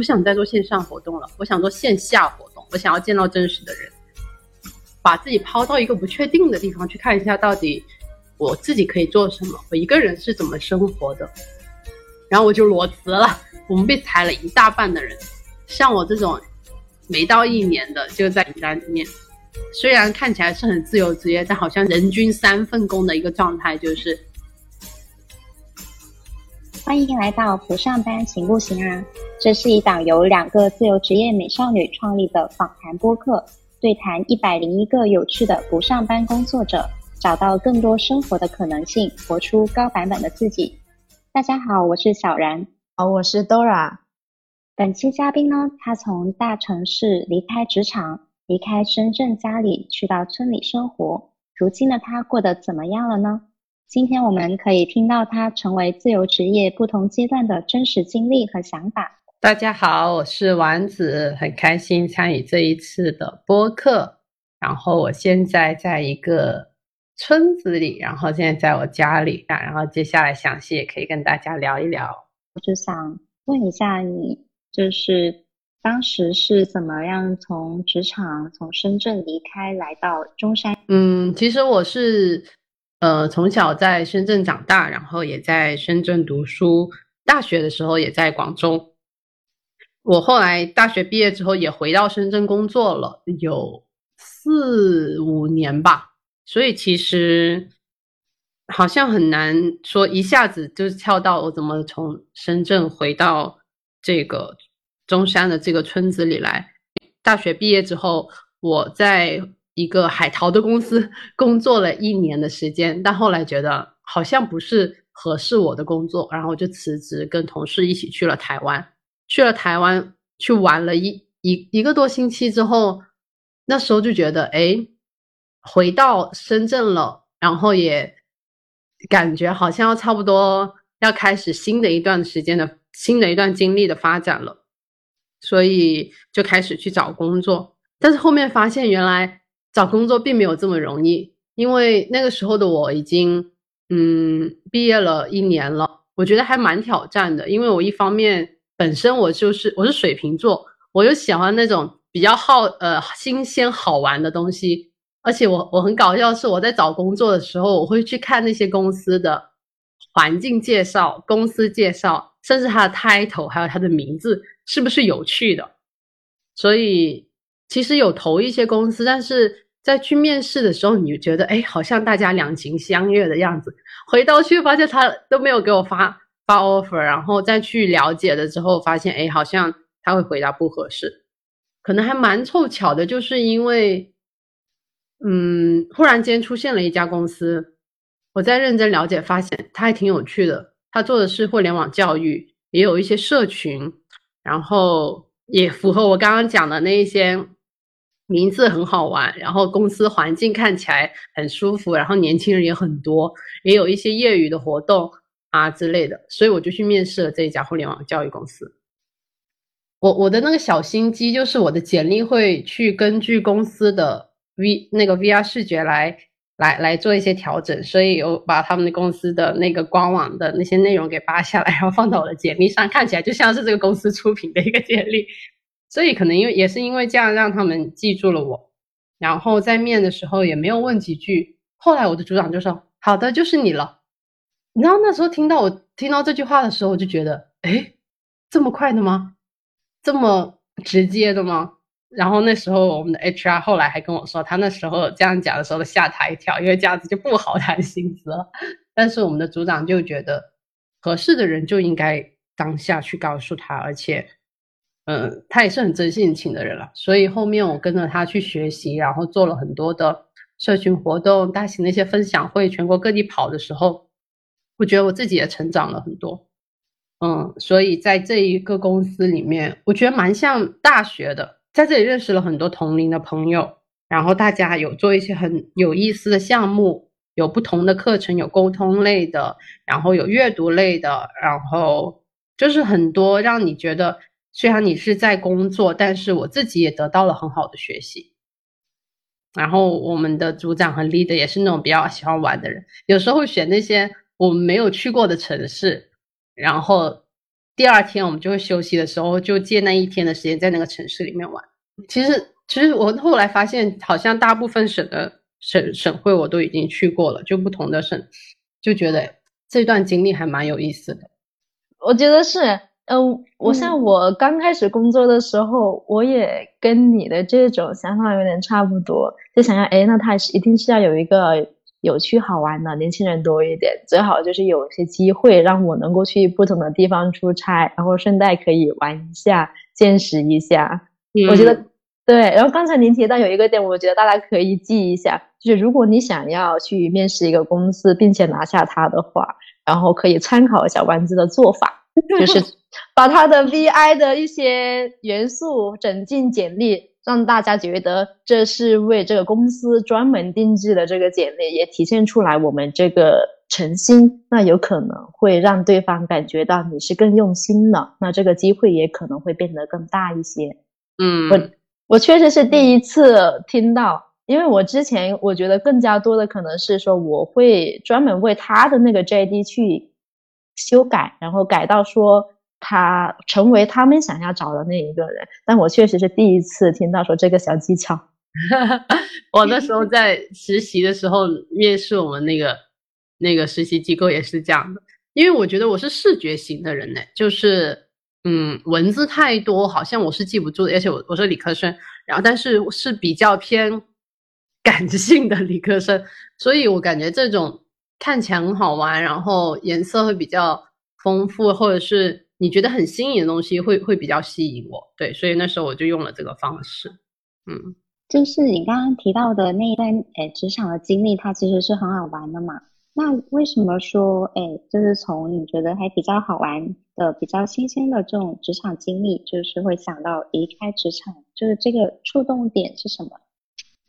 不想再做线上活动了，我想做线下活动，我想要见到真实的人，把自己抛到一个不确定的地方去看一下，到底我自己可以做什么，我一个人是怎么生活的。然后我就裸辞了，我们被裁了一大半的人，像我这种没到一年的就在名单里面。虽然看起来是很自由职业，但好像人均三份工的一个状态，就是。欢迎来到不上班行不行啊？这是一档由两个自由职业美少女创立的访谈播客，对谈一百零一个有趣的不上班工作者，找到更多生活的可能性，活出高版本的自己。大家好，我是小然。好，我是 Dora。本期嘉宾呢，他从大城市离开职场，离开深圳家里，去到村里生活。如今的他过得怎么样了呢？今天我们可以听到他成为自由职业不同阶段的真实经历和想法。大家好，我是丸子，很开心参与这一次的播客。然后我现在在一个村子里，然后现在在我家里啊，然后接下来详细也可以跟大家聊一聊。我就想问一下你，就是当时是怎么样从职场从深圳离开来到中山？嗯，其实我是。呃，从小在深圳长大，然后也在深圳读书，大学的时候也在广州。我后来大学毕业之后也回到深圳工作了，有四五年吧。所以其实好像很难说一下子就跳到我怎么从深圳回到这个中山的这个村子里来。大学毕业之后，我在。一个海淘的公司工作了一年的时间，但后来觉得好像不是合适我的工作，然后就辞职，跟同事一起去了台湾。去了台湾去玩了一一一个多星期之后，那时候就觉得，哎，回到深圳了，然后也感觉好像要差不多要开始新的一段时间的新的一段经历的发展了，所以就开始去找工作。但是后面发现，原来。找工作并没有这么容易，因为那个时候的我已经嗯毕业了一年了，我觉得还蛮挑战的。因为我一方面本身我就是我是水瓶座，我又喜欢那种比较好呃新鲜好玩的东西，而且我我很搞笑是我在找工作的时候，我会去看那些公司的环境介绍、公司介绍，甚至它的 title 还有它的名字是不是有趣的，所以。其实有投一些公司，但是在去面试的时候，你就觉得哎，好像大家两情相悦的样子。回到去发现他都没有给我发发 offer，然后再去了解了之后，发现哎，好像他会回答不合适。可能还蛮凑巧的，就是因为，嗯，忽然间出现了一家公司，我在认真了解，发现他还挺有趣的。他做的是互联网教育，也有一些社群，然后也符合我刚刚讲的那一些。名字很好玩，然后公司环境看起来很舒服，然后年轻人也很多，也有一些业余的活动啊之类的，所以我就去面试了这一家互联网教育公司。我我的那个小心机就是我的简历会去根据公司的 V 那个 VR 视觉来来来做一些调整，所以我把他们的公司的那个官网的那些内容给扒下来，然后放到我的简历上，看起来就像是这个公司出品的一个简历。所以可能因为也是因为这样让他们记住了我，然后在面的时候也没有问几句。后来我的组长就说：“好的，就是你了。”你知道那时候听到我听到这句话的时候，我就觉得，哎，这么快的吗？这么直接的吗？然后那时候我们的 HR 后来还跟我说，他那时候这样讲的时候吓他一跳，因为这样子就不好谈薪资了。但是我们的组长就觉得，合适的人就应该当下去告诉他，而且。嗯，他也是很真性情的人了，所以后面我跟着他去学习，然后做了很多的社群活动、大型的一些分享会，全国各地跑的时候，我觉得我自己也成长了很多。嗯，所以在这一个公司里面，我觉得蛮像大学的，在这里认识了很多同龄的朋友，然后大家有做一些很有意思的项目，有不同的课程，有沟通类的，然后有阅读类的，然后就是很多让你觉得。虽然你是在工作，但是我自己也得到了很好的学习。然后我们的组长和 leader 也是那种比较喜欢玩的人，有时候选那些我们没有去过的城市，然后第二天我们就会休息的时候，就借那一天的时间在那个城市里面玩。其实，其实我后来发现，好像大部分省的省省会我都已经去过了，就不同的省，就觉得这段经历还蛮有意思的。我觉得是，嗯，我像我刚开始工作的时候，我也跟你的这种想法有点差不多，就想要，哎，那他是一定是要有一个有趣好玩的，年轻人多一点，最好就是有一些机会让我能够去不同的地方出差，然后顺带可以玩一下，见识一下。我觉得对。然后刚才您提到有一个点，我觉得大家可以记一下，就是如果你想要去面试一个公司，并且拿下它的话。然后可以参考一下丸子的做法，就是把他的 VI 的一些元素整进简历，让大家觉得这是为这个公司专门定制的这个简历，也体现出来我们这个诚心。那有可能会让对方感觉到你是更用心的，那这个机会也可能会变得更大一些。嗯，我我确实是第一次听到。因为我之前我觉得更加多的可能是说我会专门为他的那个 JD 去修改，然后改到说他成为他们想要找的那一个人。但我确实是第一次听到说这个小技巧。我那时候在实习的时候面试我们那个那个实习机构也是这样的，因为我觉得我是视觉型的人呢，就是嗯文字太多好像我是记不住的，而且我我是理科生，然后但是是比较偏。感性的理科生，所以我感觉这种看起来很好玩，然后颜色会比较丰富，或者是你觉得很新颖的东西，会会比较吸引我。对，所以那时候我就用了这个方式。嗯，就是你刚刚提到的那一段，诶，职场的经历，它其实是很好玩的嘛。那为什么说，诶，就是从你觉得还比较好玩的、比较新鲜的这种职场经历，就是会想到离开职场，就是这个触动点是什么？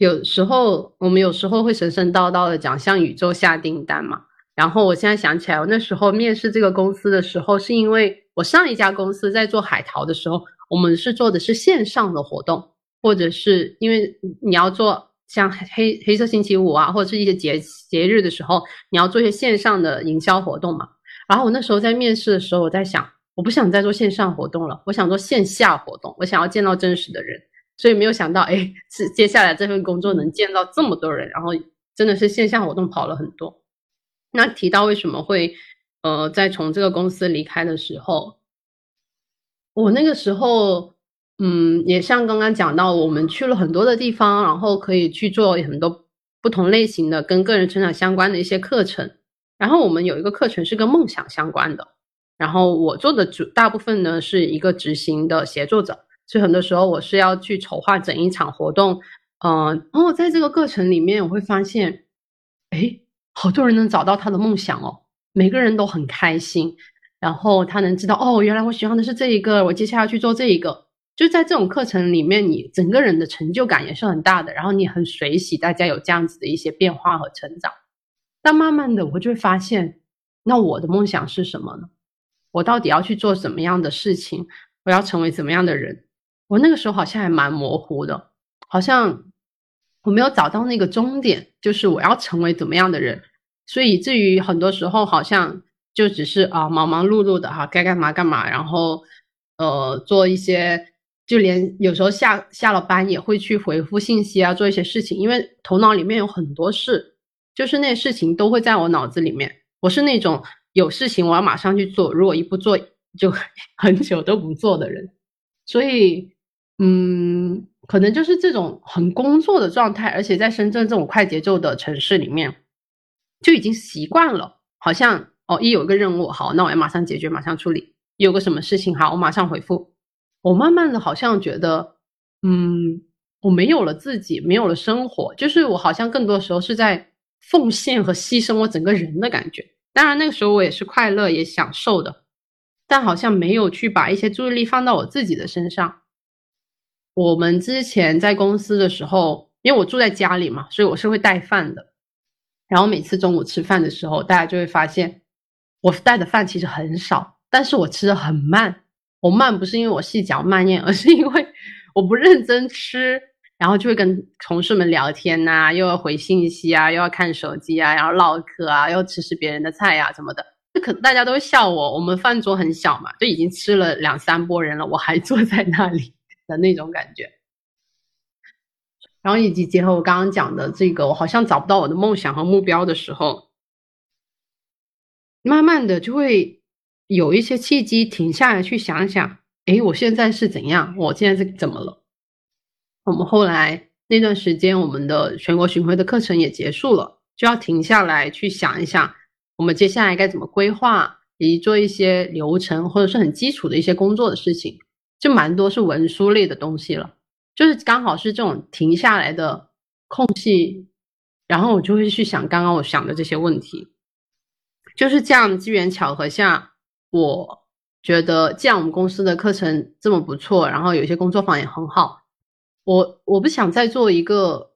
有时候我们有时候会神神叨叨的讲向宇宙下订单嘛，然后我现在想起来，我那时候面试这个公司的时候，是因为我上一家公司在做海淘的时候，我们是做的是线上的活动，或者是因为你要做像黑黑色星期五啊，或者是一些节节日的时候，你要做一些线上的营销活动嘛。然后我那时候在面试的时候，我在想，我不想再做线上活动了，我想做线下活动，我想要见到真实的人。所以没有想到，哎，是接下来这份工作能见到这么多人，然后真的是线下活动跑了很多。那提到为什么会，呃，在从这个公司离开的时候，我那个时候，嗯，也像刚刚讲到，我们去了很多的地方，然后可以去做很多不同类型的跟个人成长相关的一些课程。然后我们有一个课程是跟梦想相关的，然后我做的主大部分呢是一个执行的协作者。所以很多时候我是要去筹划整一场活动，嗯，然后在这个过程里面，我会发现，哎，好多人能找到他的梦想哦，每个人都很开心，然后他能知道，哦，原来我喜欢的是这一个，我接下来去做这一个，就在这种课程里面，你整个人的成就感也是很大的，然后你很随喜大家有这样子的一些变化和成长。但慢慢的，我就会发现，那我的梦想是什么呢？我到底要去做什么样的事情？我要成为怎么样的人？我那个时候好像还蛮模糊的，好像我没有找到那个终点，就是我要成为怎么样的人，所以至于很多时候好像就只是啊忙忙碌碌的哈，该干嘛干嘛，然后呃做一些，就连有时候下下了班也会去回复信息啊，做一些事情，因为头脑里面有很多事，就是那些事情都会在我脑子里面。我是那种有事情我要马上去做，如果一不做就 很久都不做的人，所以。嗯，可能就是这种很工作的状态，而且在深圳这种快节奏的城市里面，就已经习惯了。好像哦，一有个任务，好，那我要马上解决，马上处理；有个什么事情，好，我马上回复。我慢慢的好像觉得，嗯，我没有了自己，没有了生活，就是我好像更多时候是在奉献和牺牲我整个人的感觉。当然那个时候我也是快乐也享受的，但好像没有去把一些注意力放到我自己的身上。我们之前在公司的时候，因为我住在家里嘛，所以我是会带饭的。然后每次中午吃饭的时候，大家就会发现我带的饭其实很少，但是我吃的很慢。我慢不是因为我细嚼慢咽，而是因为我不认真吃，然后就会跟同事们聊天呐，又要回信息啊，又要看手机啊，然后唠嗑啊，又吃吃别人的菜呀什么的。就可大家都笑我，我们饭桌很小嘛，就已经吃了两三波人了，我还坐在那里的那种感觉。然后以及结合我刚刚讲的这个，我好像找不到我的梦想和目标的时候，慢慢的就会有一些契机停下来去想想，诶，我现在是怎样？我现在是怎么了？我们后来那段时间，我们的全国巡回的课程也结束了，就要停下来去想一想，我们接下来该怎么规划，以及做一些流程或者是很基础的一些工作的事情，就蛮多是文书类的东西了。就是刚好是这种停下来的空隙，然后我就会去想刚刚我想的这些问题。就是这样机缘巧合下，我觉得既然我们公司的课程这么不错，然后有些工作坊也很好，我我不想再做一个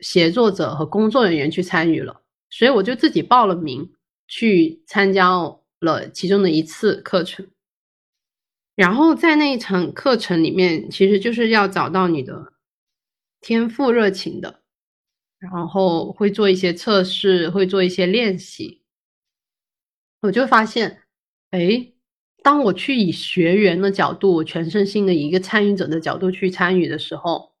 协作者和工作人员去参与了，所以我就自己报了名去参加了其中的一次课程。然后在那一场课程里面，其实就是要找到你的天赋热情的，然后会做一些测试，会做一些练习。我就发现，哎，当我去以学员的角度，全身心的一个参与者的角度去参与的时候，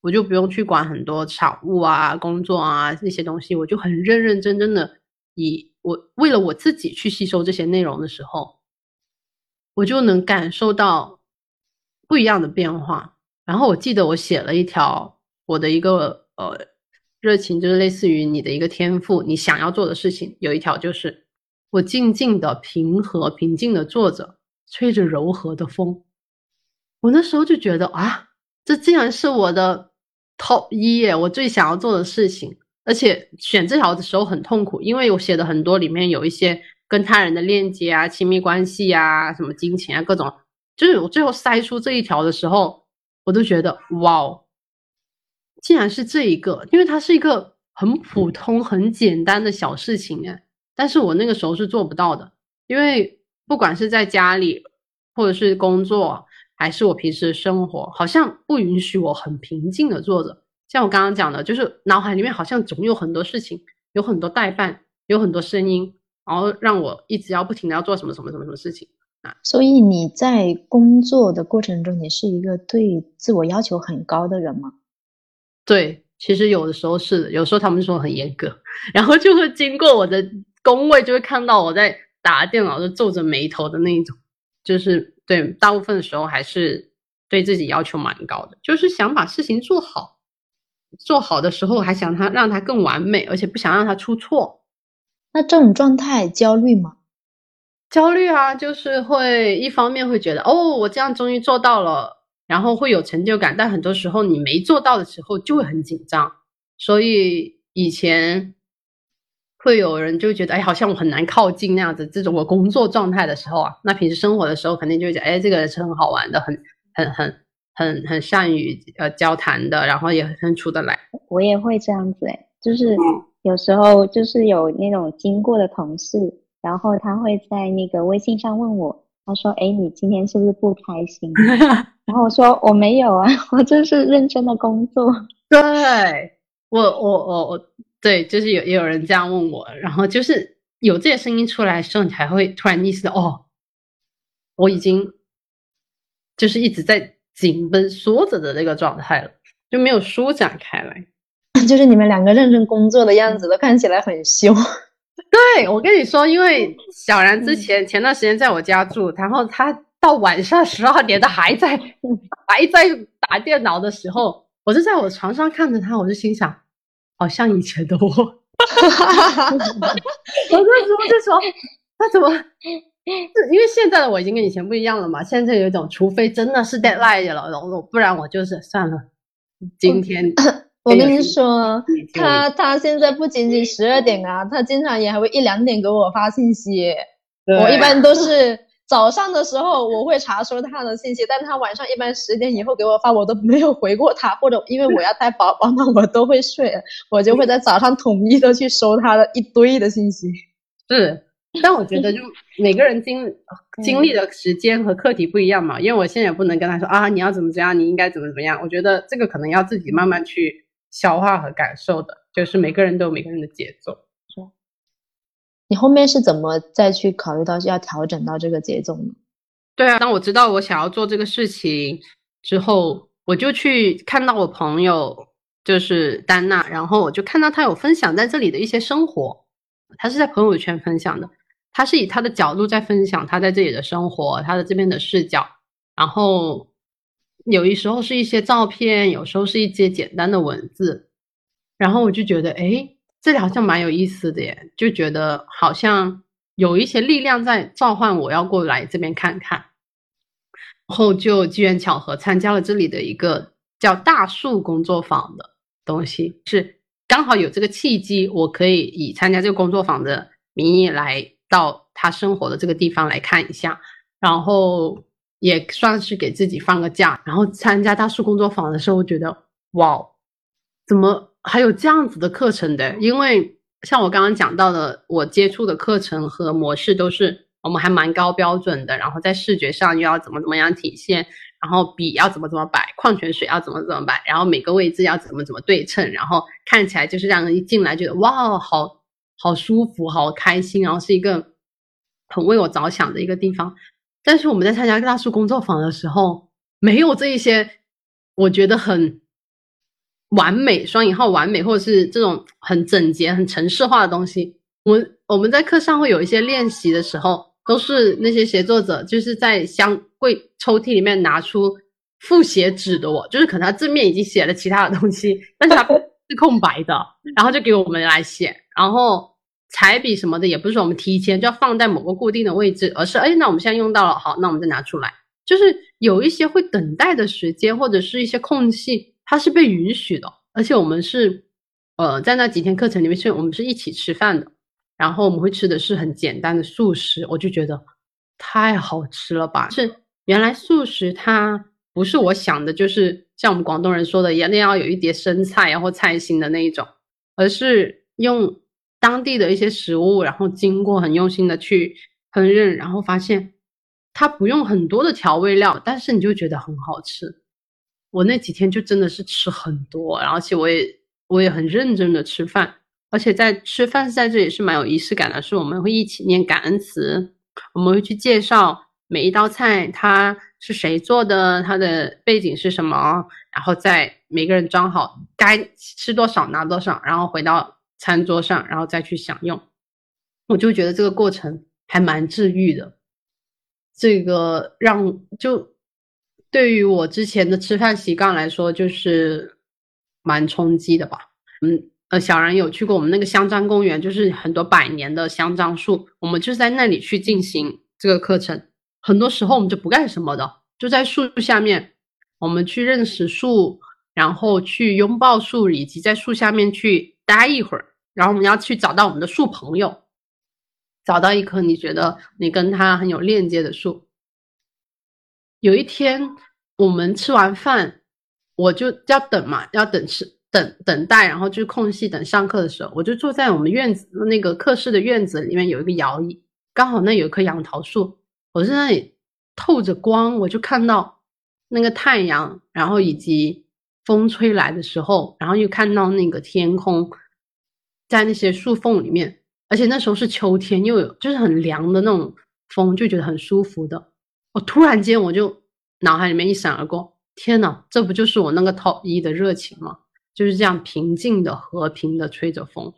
我就不用去管很多场务啊、工作啊那些东西，我就很认认真真的以我为了我自己去吸收这些内容的时候。我就能感受到不一样的变化。然后我记得我写了一条我的一个呃热情，就是类似于你的一个天赋，你想要做的事情。有一条就是我静静的、平和、平静的坐着，吹着柔和的风。我那时候就觉得啊，这竟然是我的 top 一耶！我最想要做的事情。而且选这条的时候很痛苦，因为我写的很多里面有一些。跟他人的链接啊，亲密关系啊，什么金钱啊，各种，就是我最后筛出这一条的时候，我都觉得哇哦，竟然是这一个，因为它是一个很普通、很简单的小事情哎，但是我那个时候是做不到的，因为不管是在家里，或者是工作，还是我平时生活，好像不允许我很平静的坐着。像我刚刚讲的，就是脑海里面好像总有很多事情，有很多代办，有很多声音。然后让我一直要不停的要做什么什么什么什么事情。啊，所以你在工作的过程中，你是一个对自我要求很高的人吗？对，其实有的时候是的，有时候他们说很严格，然后就会经过我的工位，就会看到我在打电脑，就皱着眉头的那一种，就是对，大部分的时候还是对自己要求蛮高的，就是想把事情做好，做好的时候还想他让他更完美，而且不想让他出错。那这种状态焦虑吗？焦虑啊，就是会一方面会觉得哦，我这样终于做到了，然后会有成就感。但很多时候你没做到的时候就会很紧张。所以以前会有人就觉得哎，好像我很难靠近那样子。这种我工作状态的时候啊，那平时生活的时候肯定就会讲哎，这个人是很好玩的，很很很很很善于呃交谈的，然后也很处得来。我也会这样子哎，就是。有时候就是有那种经过的同事，然后他会在那个微信上问我，他说：“哎，你今天是不是不开心？” 然后我说：“我没有啊，我就是认真的工作。”对我，我，我，我，对，就是有也有人这样问我，然后就是有这些声音出来的时候，你才会突然意识到，哦，我已经就是一直在紧绷缩着的那个状态了，就没有舒展开来。就是你们两个认真工作的样子，都看起来很凶。对我跟你说，因为小然之前前段时间在我家住，然后他到晚上十二点，他还在还在打电脑的时候，我就在我床上看着他，我就心想，好像以前的我。我那时候就说，他怎么？因为现在的我已经跟以前不一样了嘛，现在有一种，除非真的是 deadline 了，然后不然我就是算了，今天。我跟你说，他他现在不仅仅十二点啊，他经常也还会一两点给我发信息。我一般都是早上的时候我会查收他的信息，但他晚上一般十点以后给我发，我都没有回过他，或者因为我要带宝宝嘛，我都会睡，我就会在早上统一的去收他的一堆的信息。是，但我觉得就 每个人经经历的时间和课题不一样嘛，因为我现在也不能跟他说啊，你要怎么怎样，你应该怎么怎么样。我觉得这个可能要自己慢慢去。消化和感受的，就是每个人都有每个人的节奏。你后面是怎么再去考虑到要调整到这个节奏呢？对啊，当我知道我想要做这个事情之后，我就去看到我朋友就是丹娜，然后我就看到她有分享在这里的一些生活，她是在朋友圈分享的，她是以她的角度在分享她在这里的生活，她的这边的视角，然后有一时候是一些照片，有时候是一些简单的文字，然后我就觉得，哎。这里好像蛮有意思的耶，就觉得好像有一些力量在召唤我要过来这边看看，然后就机缘巧合参加了这里的一个叫大树工作坊的东西，是刚好有这个契机，我可以以参加这个工作坊的名义来到他生活的这个地方来看一下，然后也算是给自己放个假。然后参加大树工作坊的时候，我觉得哇，怎么？还有这样子的课程的，因为像我刚刚讲到的，我接触的课程和模式都是我们还蛮高标准的，然后在视觉上又要怎么怎么样体现，然后笔要怎么怎么摆，矿泉水要怎么怎么摆，然后每个位置要怎么怎么对称，然后看起来就是让人一进来觉得哇，好好舒服，好开心，然后是一个很为我着想的一个地方。但是我们在参加大树工作坊的时候，没有这一些，我觉得很。完美双引号完美，或者是这种很整洁、很程式化的东西。我我们在课上会有一些练习的时候，都是那些写作者就是在箱柜抽屉里面拿出复写纸的，我就是可能他正面已经写了其他的东西，但是他是空白的，然后就给我们来写。然后彩笔什么的也不是说我们提前就要放在某个固定的位置，而是哎，那我们现在用到了，好，那我们再拿出来。就是有一些会等待的时间，或者是一些空隙。它是被允许的，而且我们是，呃，在那几天课程里面是，我们是一起吃饭的，然后我们会吃的是很简单的素食，我就觉得太好吃了吧！是原来素食它不是我想的，就是像我们广东人说的一样，那要有一碟生菜然后菜心的那一种，而是用当地的一些食物，然后经过很用心的去烹饪，然后发现它不用很多的调味料，但是你就觉得很好吃。我那几天就真的是吃很多，而且我也我也很认真的吃饭，而且在吃饭在这里是蛮有仪式感的，是我们会一起念感恩词，我们会去介绍每一道菜它是谁做的，它的背景是什么，然后再每个人装好该吃多少拿多少，然后回到餐桌上，然后再去享用。我就觉得这个过程还蛮治愈的，这个让就。对于我之前的吃饭习惯来说，就是蛮冲击的吧。嗯，呃，小然有去过我们那个香樟公园，就是很多百年的香樟树，我们就在那里去进行这个课程。很多时候我们就不干什么的，就在树下面，我们去认识树，然后去拥抱树，以及在树下面去待一会儿。然后我们要去找到我们的树朋友，找到一棵你觉得你跟他很有链接的树。有一天，我们吃完饭，我就要等嘛，要等吃等等待，然后就空隙等上课的时候，我就坐在我们院子那个课室的院子里面有一个摇椅，刚好那有一棵杨桃树，我在那里透着光，我就看到那个太阳，然后以及风吹来的时候，然后又看到那个天空，在那些树缝里面，而且那时候是秋天，又有就是很凉的那种风，就觉得很舒服的。我突然间，我就脑海里面一闪而过，天呐，这不就是我那个 top 一的热情吗？就是这样平静的、和平的吹着风，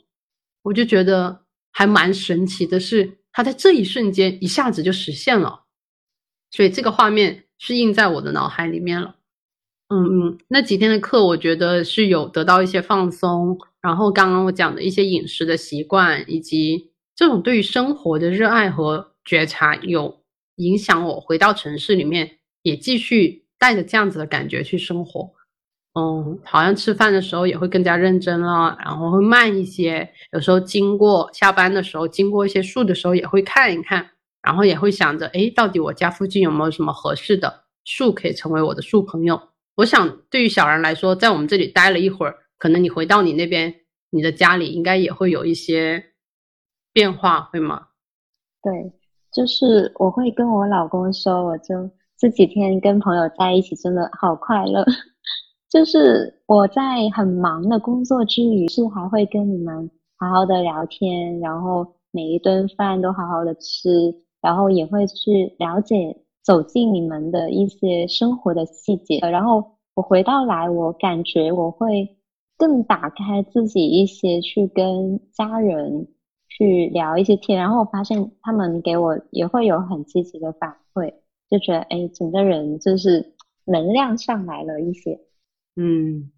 我就觉得还蛮神奇的是，它在这一瞬间一下子就实现了，所以这个画面是印在我的脑海里面了。嗯嗯，那几天的课，我觉得是有得到一些放松，然后刚刚我讲的一些饮食的习惯，以及这种对于生活的热爱和觉察有。影响我回到城市里面，也继续带着这样子的感觉去生活。嗯，好像吃饭的时候也会更加认真了，然后会慢一些。有时候经过下班的时候，经过一些树的时候，也会看一看，然后也会想着，哎，到底我家附近有没有什么合适的树可以成为我的树朋友？我想，对于小人来说，在我们这里待了一会儿，可能你回到你那边，你的家里应该也会有一些变化，会吗？对。就是我会跟我老公说，我就这几天跟朋友在一起，真的好快乐。就是我在很忙的工作之余，是还会跟你们好好的聊天，然后每一顿饭都好好的吃，然后也会去了解走进你们的一些生活的细节，然后我回到来，我感觉我会更打开自己一些，去跟家人去聊一些天，然后我发现他们给我也会有很积极的反馈，就觉得哎，整个人就是能量上来了一些，嗯。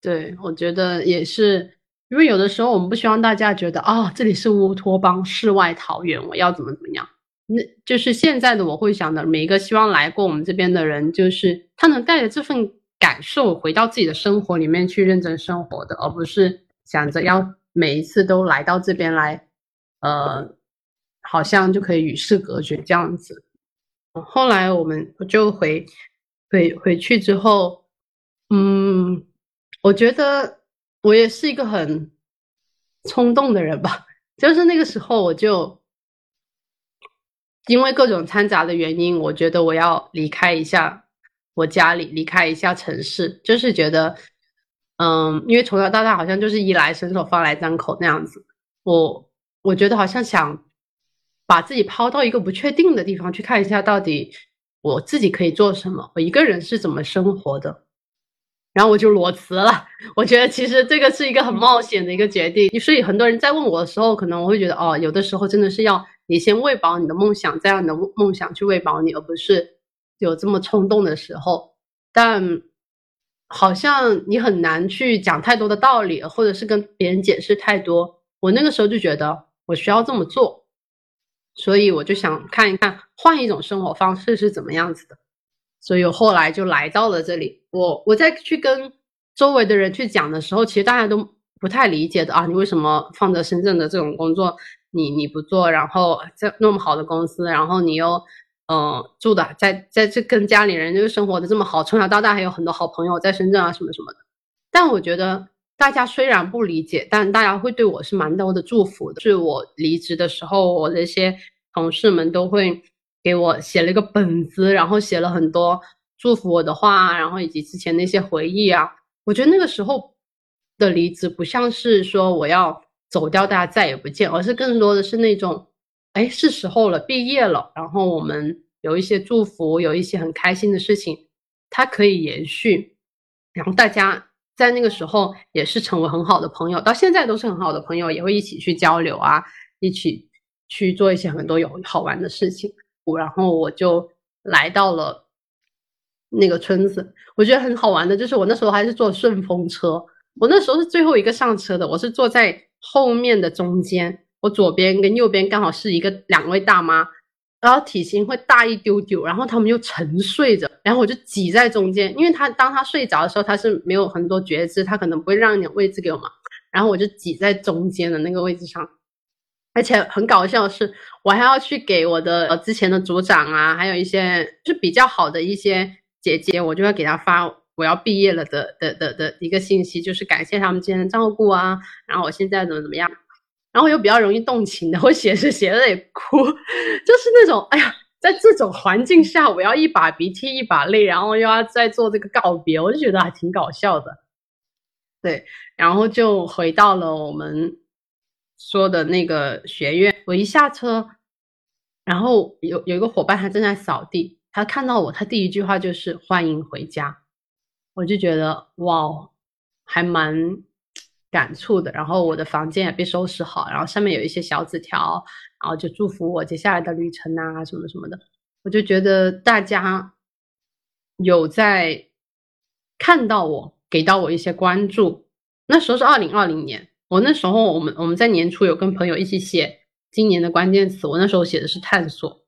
对，我觉得也是，因为有的时候我们不希望大家觉得啊，这里是乌托邦、世外桃源，我要怎么怎么样。那就是现在的我会想的，每一个希望来过我们这边的人，就是他能带着这份感受回到自己的生活里面去认真生活的，而不是想着要每一次都来到这边来，呃，好像就可以与世隔绝这样子。后来我们就回回回去之后，嗯。我觉得我也是一个很冲动的人吧，就是那个时候我就因为各种掺杂的原因，我觉得我要离开一下我家里，离开一下城市，就是觉得，嗯，因为从小到大好像就是衣来伸手，饭来张口那样子，我我觉得好像想把自己抛到一个不确定的地方去看一下，到底我自己可以做什么，我一个人是怎么生活的。然后我就裸辞了。我觉得其实这个是一个很冒险的一个决定，所以很多人在问我的时候，可能我会觉得哦，有的时候真的是要你先喂饱你的梦想，再让你的梦想去喂饱你，而不是有这么冲动的时候。但好像你很难去讲太多的道理，或者是跟别人解释太多。我那个时候就觉得我需要这么做，所以我就想看一看换一种生活方式是怎么样子的。所以我后来就来到了这里。我我在去跟周围的人去讲的时候，其实大家都不太理解的啊。你为什么放着深圳的这种工作，你你不做？然后在那么好的公司，然后你又嗯住的在在这跟家里人就生活的这么好，从小到大还有很多好朋友在深圳啊什么什么的。但我觉得大家虽然不理解，但大家会对我是蛮多的祝福的。是我离职的时候，我的一些同事们都会。给我写了一个本子，然后写了很多祝福我的话，然后以及之前那些回忆啊。我觉得那个时候的离职不像是说我要走掉，大家再也不见，而是更多的是那种，哎，是时候了，毕业了，然后我们有一些祝福，有一些很开心的事情，它可以延续，然后大家在那个时候也是成为很好的朋友，到现在都是很好的朋友，也会一起去交流啊，一起去做一些很多有好玩的事情。然后我就来到了那个村子，我觉得很好玩的，就是我那时候还是坐顺风车，我那时候是最后一个上车的，我是坐在后面的中间，我左边跟右边刚好是一个两位大妈，然后体型会大一丢丢，然后他们又沉睡着，然后我就挤在中间，因为他当他睡着的时候，他是没有很多觉知，他可能不会让一点位置给我嘛，然后我就挤在中间的那个位置上。而且很搞笑的是，我还要去给我的呃之前的组长啊，还有一些是比较好的一些姐姐，我就要给她发我要毕业了的的的的一个信息，就是感谢他们之前的照顾啊，然后我现在怎么怎么样，然后又比较容易动情的，我写着写着也哭，就是那种哎呀，在这种环境下，我要一把鼻涕一把泪，然后又要再做这个告别，我就觉得还挺搞笑的，对，然后就回到了我们。说的那个学院，我一下车，然后有有一个伙伴他正在扫地，他看到我，他第一句话就是欢迎回家，我就觉得哇，还蛮感触的。然后我的房间也被收拾好，然后上面有一些小纸条，然后就祝福我接下来的旅程啊什么什么的。我就觉得大家有在看到我，给到我一些关注。那时候是二零二零年。我那时候，我们我们在年初有跟朋友一起写今年的关键词。我那时候写的是探索。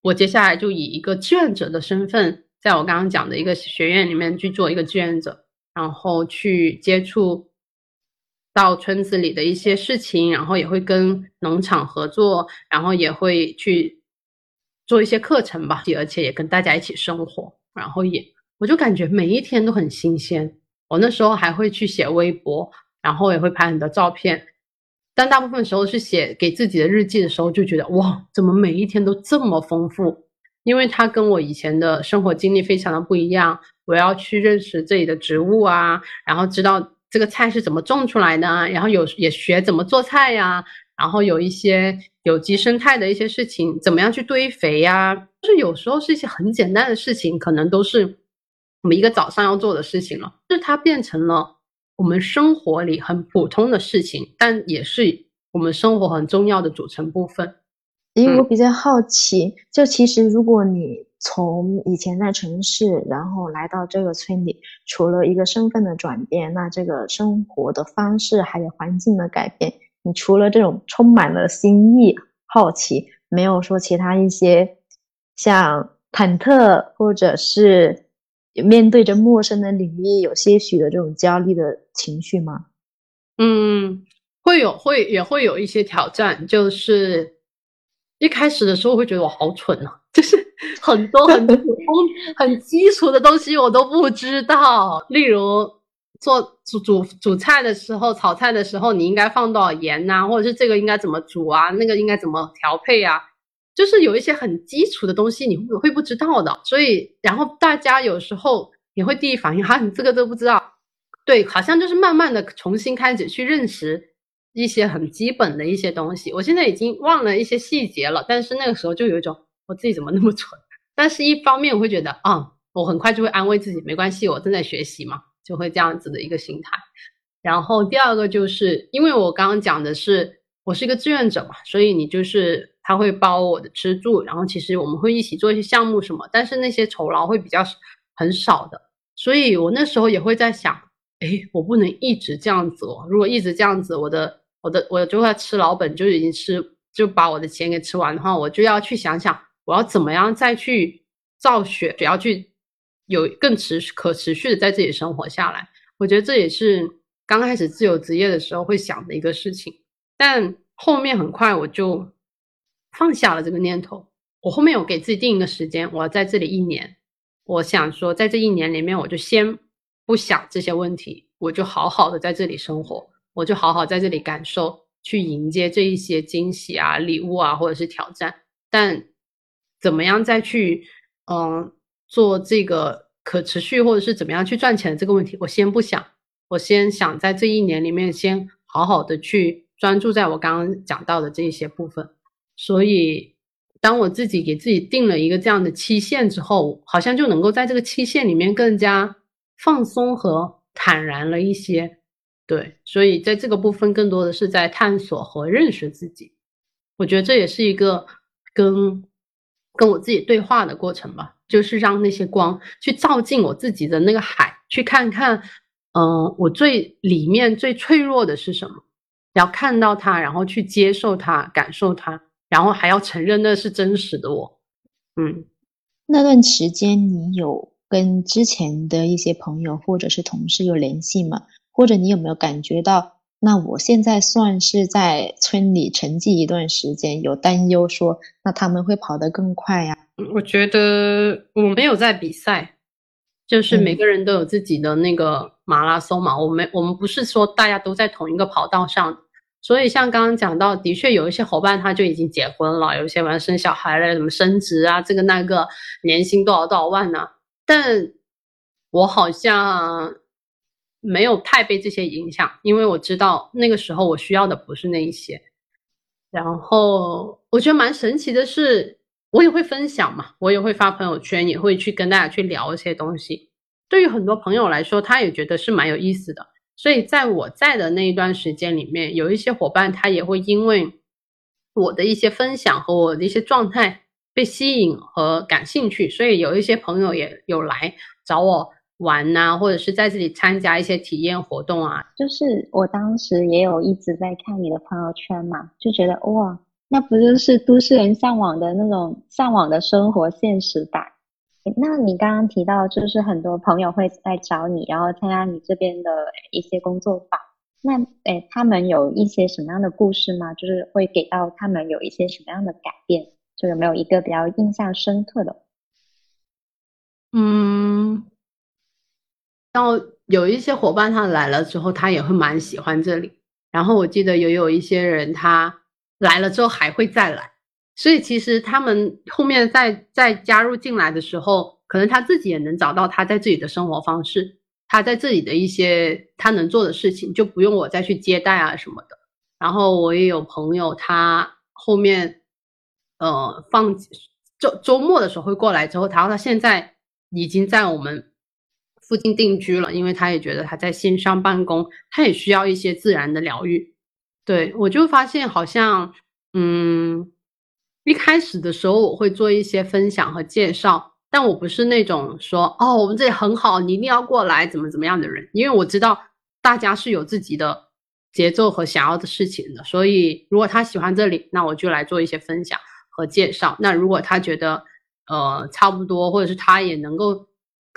我接下来就以一个志愿者的身份，在我刚刚讲的一个学院里面去做一个志愿者，然后去接触到村子里的一些事情，然后也会跟农场合作，然后也会去做一些课程吧，而且也跟大家一起生活。然后也，我就感觉每一天都很新鲜。我那时候还会去写微博。然后也会拍很多照片，但大部分时候是写给自己的日记的时候，就觉得哇，怎么每一天都这么丰富？因为它跟我以前的生活经历非常的不一样。我要去认识这里的植物啊，然后知道这个菜是怎么种出来的，然后有也学怎么做菜呀，然后有一些有机生态的一些事情，怎么样去堆肥呀？就是有时候是一些很简单的事情，可能都是我们一个早上要做的事情了，就是它变成了我们生活里很普通的事情，但也是我们生活很重要的组成部分。因为我比较好奇，就其实如果你从以前在城市，然后来到这个村里，除了一个身份的转变，那这个生活的方式还有环境的改变，你除了这种充满了新意、好奇，没有说其他一些像忐忑或者是面对着陌生的领域有些许的这种焦虑的情绪吗？嗯，会有，会也会有一些挑战，就是。一开始的时候，我会觉得我好蠢啊，就是 很多很普通、很基础的东西我都不知道。例如做煮煮煮菜的时候、炒菜的时候，你应该放多少盐呐？或者是这个应该怎么煮啊？那个应该怎么调配啊？就是有一些很基础的东西你会会不知道的。所以，然后大家有时候也会第一反应哈，你这个都不知道。对，好像就是慢慢的重新开始去认识。一些很基本的一些东西，我现在已经忘了一些细节了，但是那个时候就有一种我自己怎么那么蠢。但是一方面我会觉得啊，我很快就会安慰自己，没关系，我正在学习嘛，就会这样子的一个心态。然后第二个就是因为我刚刚讲的是我是一个志愿者嘛，所以你就是他会包我的吃住，然后其实我们会一起做一些项目什么，但是那些酬劳会比较很少的，所以我那时候也会在想，哎，我不能一直这样子哦，如果一直这样子，我的。我的我就会吃老本，就已经吃就把我的钱给吃完的话，我就要去想想我要怎么样再去造血，只要去有更持可持续的在这里生活下来。我觉得这也是刚开始自由职业的时候会想的一个事情，但后面很快我就放下了这个念头。我后面有给自己定一个时间，我要在这里一年。我想说，在这一年里面，我就先不想这些问题，我就好好的在这里生活。我就好好在这里感受，去迎接这一些惊喜啊、礼物啊，或者是挑战。但怎么样再去，嗯，做这个可持续，或者是怎么样去赚钱的这个问题，我先不想。我先想在这一年里面，先好好的去专注在我刚刚讲到的这一些部分。所以，当我自己给自己定了一个这样的期限之后，好像就能够在这个期限里面更加放松和坦然了一些。对，所以在这个部分更多的是在探索和认识自己，我觉得这也是一个跟跟我自己对话的过程吧，就是让那些光去照进我自己的那个海，去看看，嗯，我最里面最脆弱的是什么，要看到它，然后去接受它，感受它，然后还要承认那是真实的我。嗯，那段时间你有跟之前的一些朋友或者是同事有联系吗？或者你有没有感觉到，那我现在算是在村里沉寂一段时间，有担忧说，那他们会跑得更快呀？我觉得我没有在比赛，就是每个人都有自己的那个马拉松嘛。我们我们不是说大家都在同一个跑道上，所以像刚刚讲到，的确有一些伙伴他就已经结婚了，有一些完生小孩了，什么升职啊，这个那个，年薪多少多少万呢？但我好像。没有太被这些影响，因为我知道那个时候我需要的不是那一些。然后我觉得蛮神奇的是，我也会分享嘛，我也会发朋友圈，也会去跟大家去聊一些东西。对于很多朋友来说，他也觉得是蛮有意思的。所以在我在的那一段时间里面，有一些伙伴他也会因为我的一些分享和我的一些状态被吸引和感兴趣，所以有一些朋友也有来找我。玩呐，或者是在这里参加一些体验活动啊。就是我当时也有一直在看你的朋友圈嘛，就觉得哇，那不就是都市人向往的那种向往的生活现实感？那你刚刚提到，就是很多朋友会来找你，然后参加你这边的一些工作坊。那诶，他们有一些什么样的故事吗？就是会给到他们有一些什么样的改变？就有没有一个比较印象深刻的？嗯。然后有一些伙伴他来了之后，他也会蛮喜欢这里。然后我记得也有一些人他来了之后还会再来，所以其实他们后面再再加入进来的时候，可能他自己也能找到他在自己的生活方式，他在这里的一些他能做的事情，就不用我再去接待啊什么的。然后我也有朋友，他后面呃放周周末的时候会过来之后，他他现在已经在我们附近定居了，因为他也觉得他在线上办公，他也需要一些自然的疗愈。对我就发现好像嗯。一开始的时候，我会做一些分享和介绍，但我不是那种说哦，我们这里很好，你一定要过来，怎么怎么样的人。因为我知道大家是有自己的节奏和想要的事情的，所以如果他喜欢这里，那我就来做一些分享和介绍。那如果他觉得呃差不多，或者是他也能够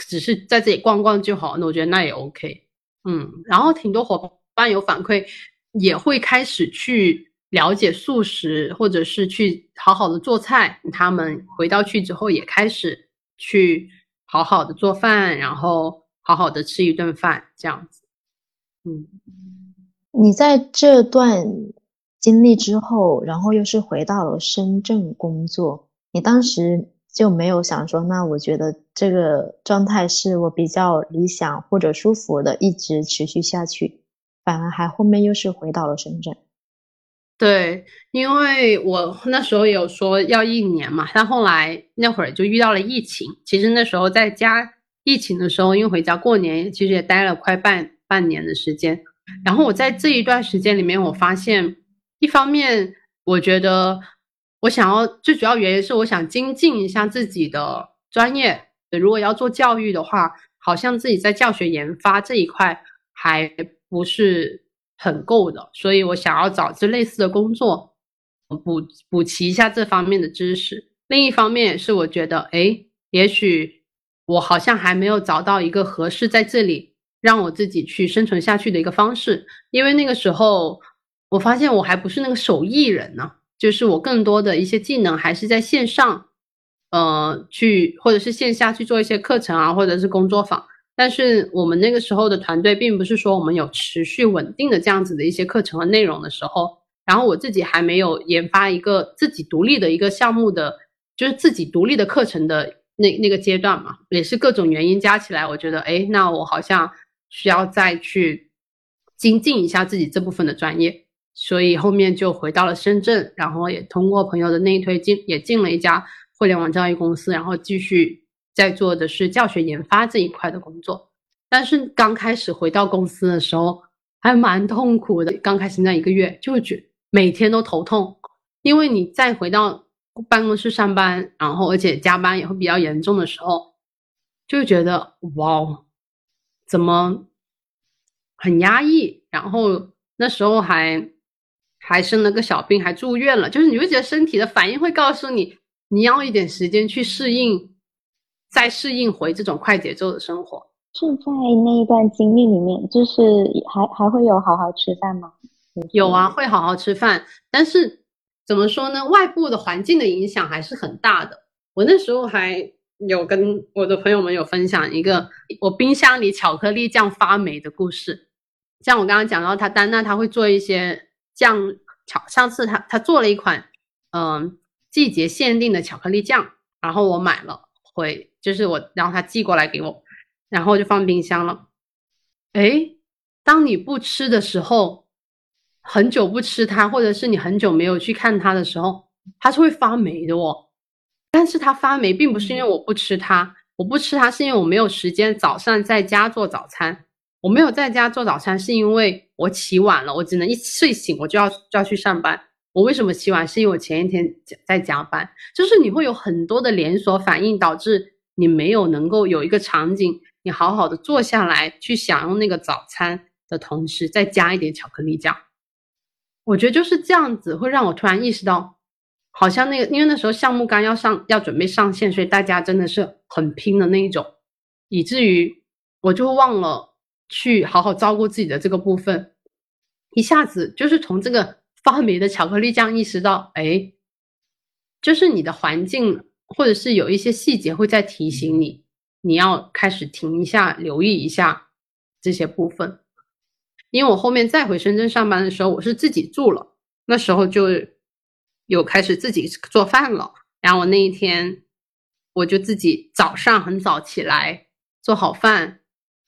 只是在这里逛逛就好，那我觉得那也 OK。嗯，然后挺多伙伴有反馈，也会开始去。了解素食，或者是去好好的做菜。他们回到去之后，也开始去好好的做饭，然后好好的吃一顿饭，这样子。嗯，你在这段经历之后，然后又是回到了深圳工作，你当时就没有想说，那我觉得这个状态是我比较理想或者舒服的，一直持续下去，反而还后面又是回到了深圳。对，因为我那时候有说要一年嘛，但后来那会儿就遇到了疫情。其实那时候在家疫情的时候，因为回家过年，其实也待了快半半年的时间。然后我在这一段时间里面，我发现，一方面我觉得我想要最主要原因是我想精进一下自己的专业。如果要做教育的话，好像自己在教学研发这一块还不是。很够的，所以我想要找这类似的工作，补补齐一下这方面的知识。另一方面是我觉得，哎，也许我好像还没有找到一个合适在这里让我自己去生存下去的一个方式。因为那个时候我发现我还不是那个手艺人呢，就是我更多的一些技能还是在线上，呃，去或者是线下去做一些课程啊，或者是工作坊。但是我们那个时候的团队并不是说我们有持续稳定的这样子的一些课程和内容的时候，然后我自己还没有研发一个自己独立的一个项目的，就是自己独立的课程的那那个阶段嘛，也是各种原因加起来，我觉得，哎，那我好像需要再去精进一下自己这部分的专业，所以后面就回到了深圳，然后也通过朋友的内推进，也进了一家互联网教育公司，然后继续。在做的是教学研发这一块的工作，但是刚开始回到公司的时候还蛮痛苦的。刚开始那一个月就觉每天都头痛，因为你再回到办公室上班，然后而且加班也会比较严重的时候，就觉得哇，怎么很压抑？然后那时候还还生了个小病，还住院了。就是你会觉得身体的反应会告诉你，你要一点时间去适应。再适应回这种快节奏的生活，是在那一段经历里面，就是还还会有好好吃饭吗？有啊，会好好吃饭，但是怎么说呢？外部的环境的影响还是很大的。我那时候还有跟我的朋友们有分享一个我冰箱里巧克力酱发霉的故事。像我刚刚讲到，他丹娜他会做一些酱巧，上次他他做了一款嗯季节限定的巧克力酱，然后我买了。回，就是我然后他寄过来给我，然后就放冰箱了。哎，当你不吃的时候，很久不吃它，或者是你很久没有去看它的时候，它是会发霉的哦。但是它发霉并不是因为我不吃它，我不吃它是因为我没有时间早上在家做早餐。我没有在家做早餐是因为我起晚了，我只能一睡醒我就要就要去上班。我为什么起晚？是因为我前一天在加班，就是你会有很多的连锁反应，导致你没有能够有一个场景，你好好的坐下来去享用那个早餐的同时，再加一点巧克力酱。我觉得就是这样子，会让我突然意识到，好像那个，因为那时候项目刚要上，要准备上线，所以大家真的是很拼的那一种，以至于我就忘了去好好照顾自己的这个部分，一下子就是从这个。发霉的巧克力酱，意识到，哎，就是你的环境，或者是有一些细节会在提醒你，你要开始停一下，留意一下这些部分。因为我后面再回深圳上班的时候，我是自己住了，那时候就有开始自己做饭了。然后我那一天，我就自己早上很早起来做好饭，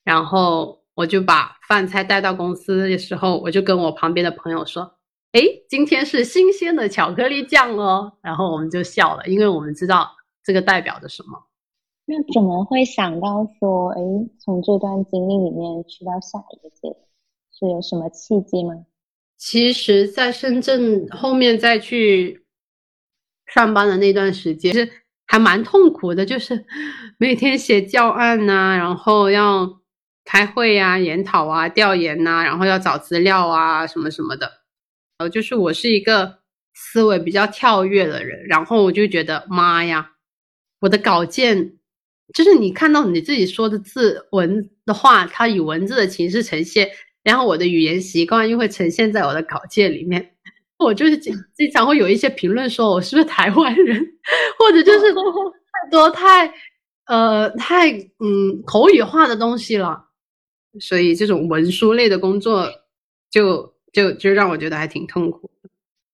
然后我就把饭菜带到公司的时候，我就跟我旁边的朋友说。哎，今天是新鲜的巧克力酱哦。然后我们就笑了，因为我们知道这个代表着什么。那怎么会想到说，哎，从这段经历里面去到下一个阶段，是有什么契机吗？其实，在深圳后面再去上班的那段时间，其实还蛮痛苦的，就是每天写教案呐，然后要开会呀、研讨啊、调研呐，然后要找资料啊，什么什么的。呃，就是我是一个思维比较跳跃的人，然后我就觉得，妈呀，我的稿件。就是你看到你自己说的字文的话，它以文字的形式呈现，然后我的语言习惯又会呈现在我的稿件里面。我就是经经常会有一些评论说我是不是台湾人，或者就是 太多太呃太嗯口语化的东西了，所以这种文书类的工作就就就让我觉得还挺痛苦。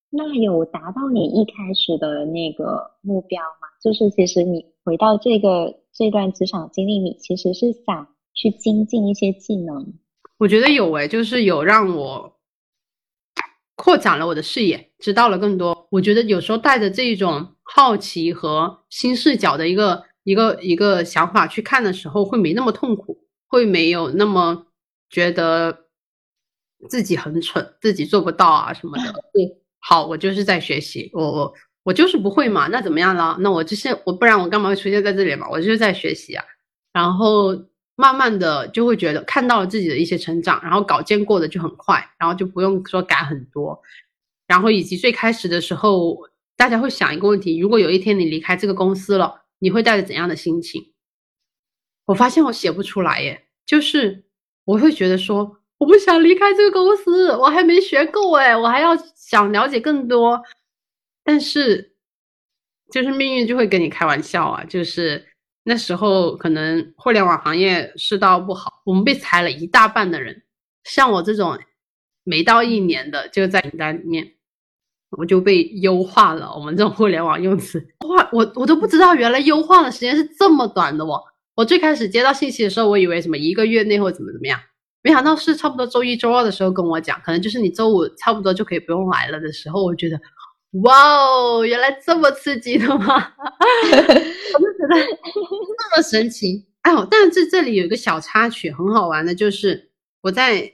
那有达到你一开始的那个目标吗？就是其实你回到这个。这段职场经历，你其实是想去精进一些技能。我觉得有诶，就是有让我扩展了我的视野，知道了更多。我觉得有时候带着这种好奇和新视角的一个一个一个想法去看的时候，会没那么痛苦，会没有那么觉得自己很蠢，自己做不到啊什么的。对，好，我就是在学习，我我。我就是不会嘛，那怎么样了？那我就是我，不然我干嘛会出现在这里嘛？我就是在学习啊，然后慢慢的就会觉得看到了自己的一些成长，然后稿件过得就很快，然后就不用说改很多，然后以及最开始的时候，大家会想一个问题：如果有一天你离开这个公司了，你会带着怎样的心情？我发现我写不出来耶，就是我会觉得说，我不想离开这个公司，我还没学够哎，我还要想了解更多。但是，就是命运就会跟你开玩笑啊！就是那时候可能互联网行业世道不好，我们被裁了一大半的人。像我这种没到一年的就在名单里面，我就被优化了。我们这种互联网用词，哇，我我都不知道原来优化的时间是这么短的哦！我最开始接到信息的时候，我以为什么一个月内或怎么怎么样，没想到是差不多周一周二的时候跟我讲，可能就是你周五差不多就可以不用来了的时候，我觉得。哇哦，原来这么刺激的吗？我就觉得这么神奇。哎呦，但是这里有一个小插曲，很好玩的，就是我在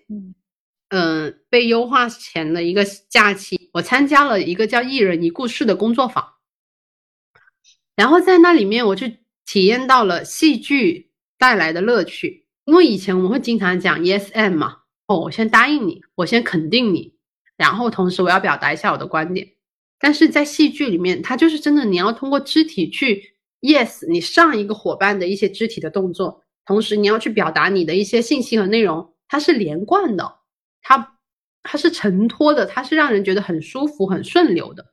嗯被优化前的一个假期，我参加了一个叫“一人一故事”的工作坊，然后在那里面，我就体验到了戏剧带来的乐趣。因为以前我们会经常讲 “yes and” 嘛，哦，我先答应你，我先肯定你，然后同时我要表达一下我的观点。但是在戏剧里面，它就是真的，你要通过肢体去 yes 你上一个伙伴的一些肢体的动作，同时你要去表达你的一些信息和内容，它是连贯的，它它是承托的，它是让人觉得很舒服、很顺流的。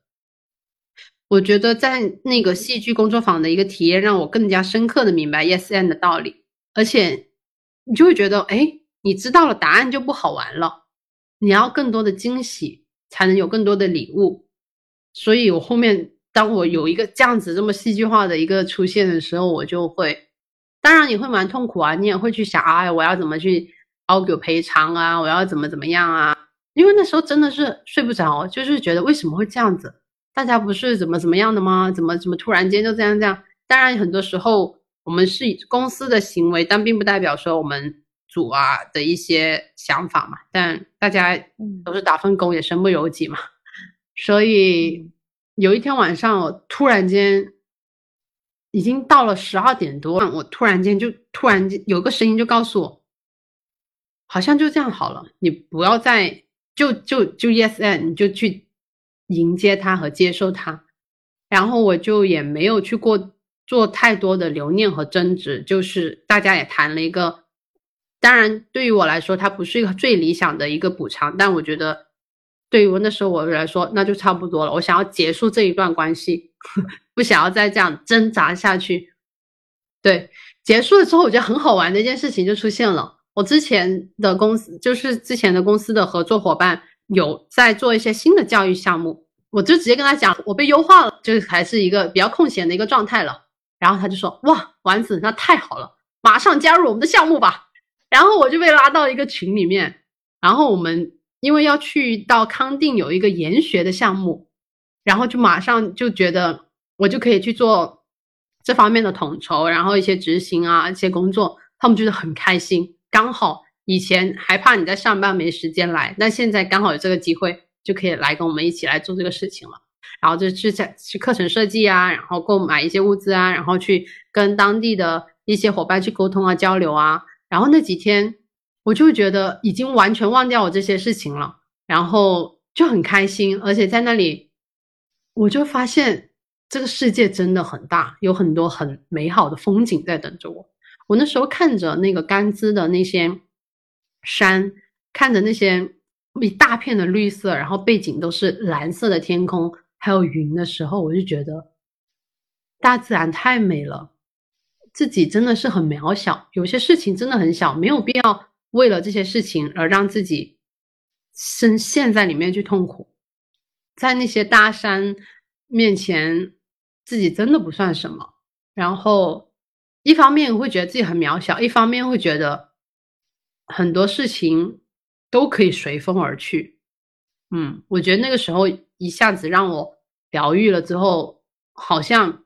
我觉得在那个戏剧工作坊的一个体验，让我更加深刻的明白 yes and 的道理，而且你就会觉得，哎，你知道了答案就不好玩了，你要更多的惊喜，才能有更多的礼物。所以，我后面当我有一个这样子这么戏剧化的一个出现的时候，我就会，当然你会蛮痛苦啊，你也会去想，哎，我要怎么去要求赔偿啊，我要怎么怎么样啊？因为那时候真的是睡不着，就是觉得为什么会这样子？大家不是怎么怎么样的吗？怎么怎么突然间就这样这样？当然，很多时候我们是公司的行为，但并不代表说我们组啊的一些想法嘛。但大家都是打份工，也身不由己嘛。所以有一天晚上，我突然间已经到了十二点多，我突然间就突然间有个声音就告诉我，好像就这样好了，你不要再就就就 yes and 你就去迎接他和接受他，然后我就也没有去过做太多的留念和争执，就是大家也谈了一个，当然对于我来说，它不是一个最理想的一个补偿，但我觉得。对于我那时候我来说，那就差不多了。我想要结束这一段关系，不想要再这样挣扎下去。对，结束了之后，我觉得很好玩的一件事情就出现了。我之前的公司，就是之前的公司的合作伙伴，有在做一些新的教育项目，我就直接跟他讲，我被优化了，就还是一个比较空闲的一个状态了。然后他就说，哇，丸子，那太好了，马上加入我们的项目吧。然后我就被拉到一个群里面，然后我们。因为要去到康定有一个研学的项目，然后就马上就觉得我就可以去做这方面的统筹，然后一些执行啊，一些工作，他们觉得很开心。刚好以前还怕你在上班没时间来，那现在刚好有这个机会，就可以来跟我们一起来做这个事情了。然后就去在去课程设计啊，然后购买一些物资啊，然后去跟当地的一些伙伴去沟通啊、交流啊。然后那几天。我就觉得已经完全忘掉我这些事情了，然后就很开心，而且在那里，我就发现这个世界真的很大，有很多很美好的风景在等着我。我那时候看着那个甘孜的那些山，看着那些一大片的绿色，然后背景都是蓝色的天空，还有云的时候，我就觉得大自然太美了，自己真的是很渺小，有些事情真的很小，没有必要。为了这些事情而让自己深陷在里面去痛苦，在那些大山面前，自己真的不算什么。然后一方面会觉得自己很渺小，一方面会觉得很多事情都可以随风而去。嗯，我觉得那个时候一下子让我疗愈了之后，好像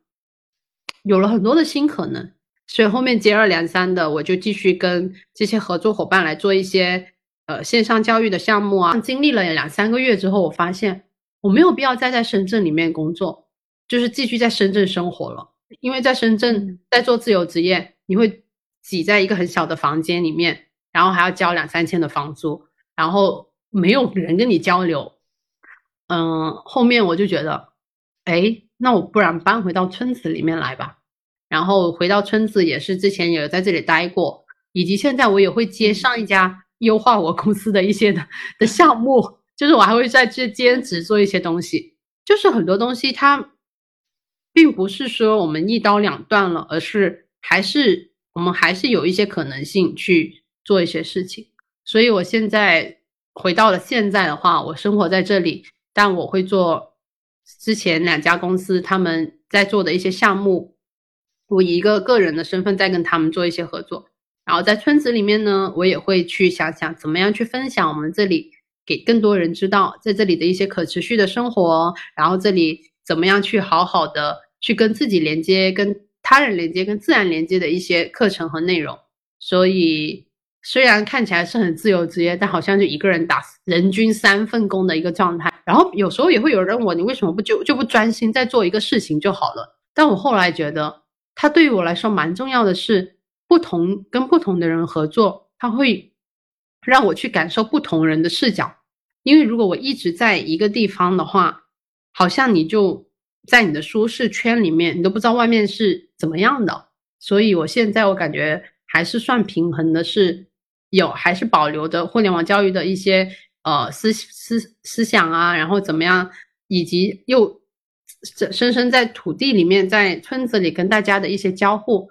有了很多的新可能。所以后面接二连三的，我就继续跟这些合作伙伴来做一些呃线上教育的项目啊。经历了两三个月之后，我发现我没有必要再在深圳里面工作，就是继续在深圳生活了。因为在深圳在做自由职业，你会挤在一个很小的房间里面，然后还要交两三千的房租，然后没有人跟你交流。嗯，后面我就觉得，哎，那我不然搬回到村子里面来吧。然后回到村子，也是之前有在这里待过，以及现在我也会接上一家优化我公司的一些的的项目，就是我还会在这兼职做一些东西，就是很多东西它并不是说我们一刀两断了，而是还是我们还是有一些可能性去做一些事情。所以我现在回到了现在的话，我生活在这里，但我会做之前两家公司他们在做的一些项目。我以一个个人的身份在跟他们做一些合作，然后在村子里面呢，我也会去想想怎么样去分享我们这里给更多人知道，在这里的一些可持续的生活，然后这里怎么样去好好的去跟自己连接、跟他人连接、跟自然连接的一些课程和内容。所以虽然看起来是很自由职业，但好像就一个人打人均三份工的一个状态。然后有时候也会有人问我，你为什么不就就不专心在做一个事情就好了？但我后来觉得。它对于我来说蛮重要的是，不同跟不同的人合作，它会让我去感受不同人的视角。因为如果我一直在一个地方的话，好像你就在你的舒适圈里面，你都不知道外面是怎么样的。所以我现在我感觉还是算平衡的，是有还是保留的互联网教育的一些呃思思思想啊，然后怎么样，以及又。深深在土地里面，在村子里跟大家的一些交互，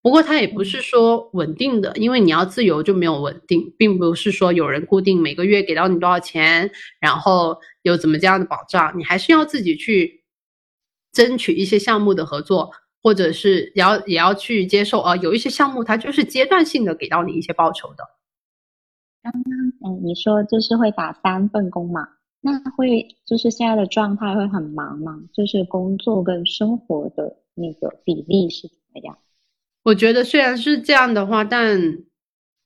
不过它也不是说稳定的，因为你要自由就没有稳定，并不是说有人固定每个月给到你多少钱，然后有怎么这样的保障，你还是要自己去争取一些项目的合作，或者是也要也要去接受啊，有一些项目它就是阶段性的给到你一些报酬的。刚刚嗯，你说就是会打三份工嘛？那会就是现在的状态会很忙吗？就是工作跟生活的那个比例是怎么样？我觉得虽然是这样的话，但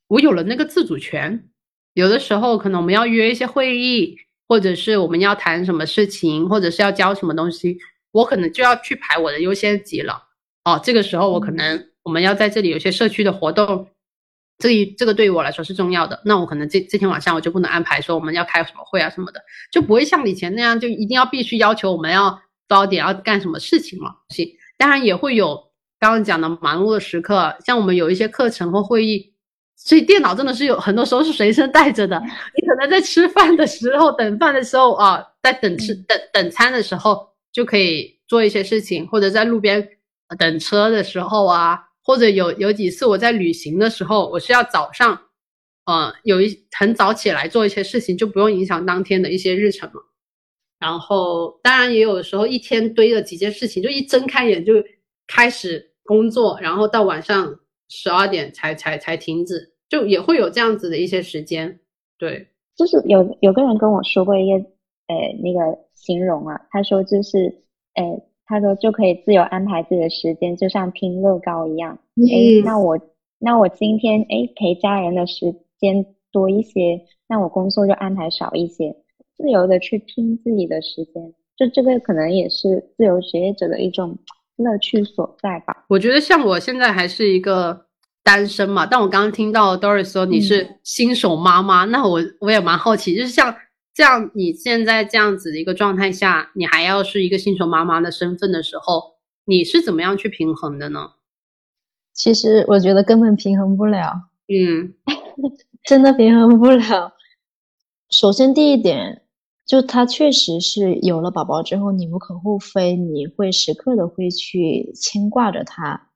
我有了那个自主权。有的时候可能我们要约一些会议，或者是我们要谈什么事情，或者是要交什么东西，我可能就要去排我的优先级了。哦，这个时候我可能我们要在这里有些社区的活动。这一这个对于我来说是重要的，那我可能这这天晚上我就不能安排说我们要开什么会啊什么的，就不会像以前那样就一定要必须要求我们要多少点要干什么事情了。行，当然也会有刚刚讲的忙碌的时刻，像我们有一些课程或会议，所以电脑真的是有很多时候是随身带着的。你可能在吃饭的时候、等饭的时候啊，在等吃等等餐的时候就可以做一些事情，或者在路边等车的时候啊。或者有有几次我在旅行的时候，我是要早上，呃，有一很早起来做一些事情，就不用影响当天的一些日程嘛。然后当然也有时候一天堆了几件事情，就一睁开眼就开始工作，然后到晚上十二点才才才停止，就也会有这样子的一些时间。对，就是有有个人跟我说过一个呃那个形容啊，他说就是呃他说就可以自由安排自己的时间，就像拼乐高一样。哎，那我那我今天哎陪家人的时间多一些，那我工作就安排少一些，自由的去拼自己的时间。就这个可能也是自由职业者的一种乐趣所在吧。我觉得像我现在还是一个单身嘛，但我刚刚听到 Doris 说你是新手妈妈，那我我也蛮好奇，就是像这样你现在这样子的一个状态下，你还要是一个新手妈妈的身份的时候，你是怎么样去平衡的呢？其实我觉得根本平衡不了，嗯，真的平衡不了。首先第一点。就他确实是有了宝宝之后，你无可厚非，你会时刻的会去牵挂着他。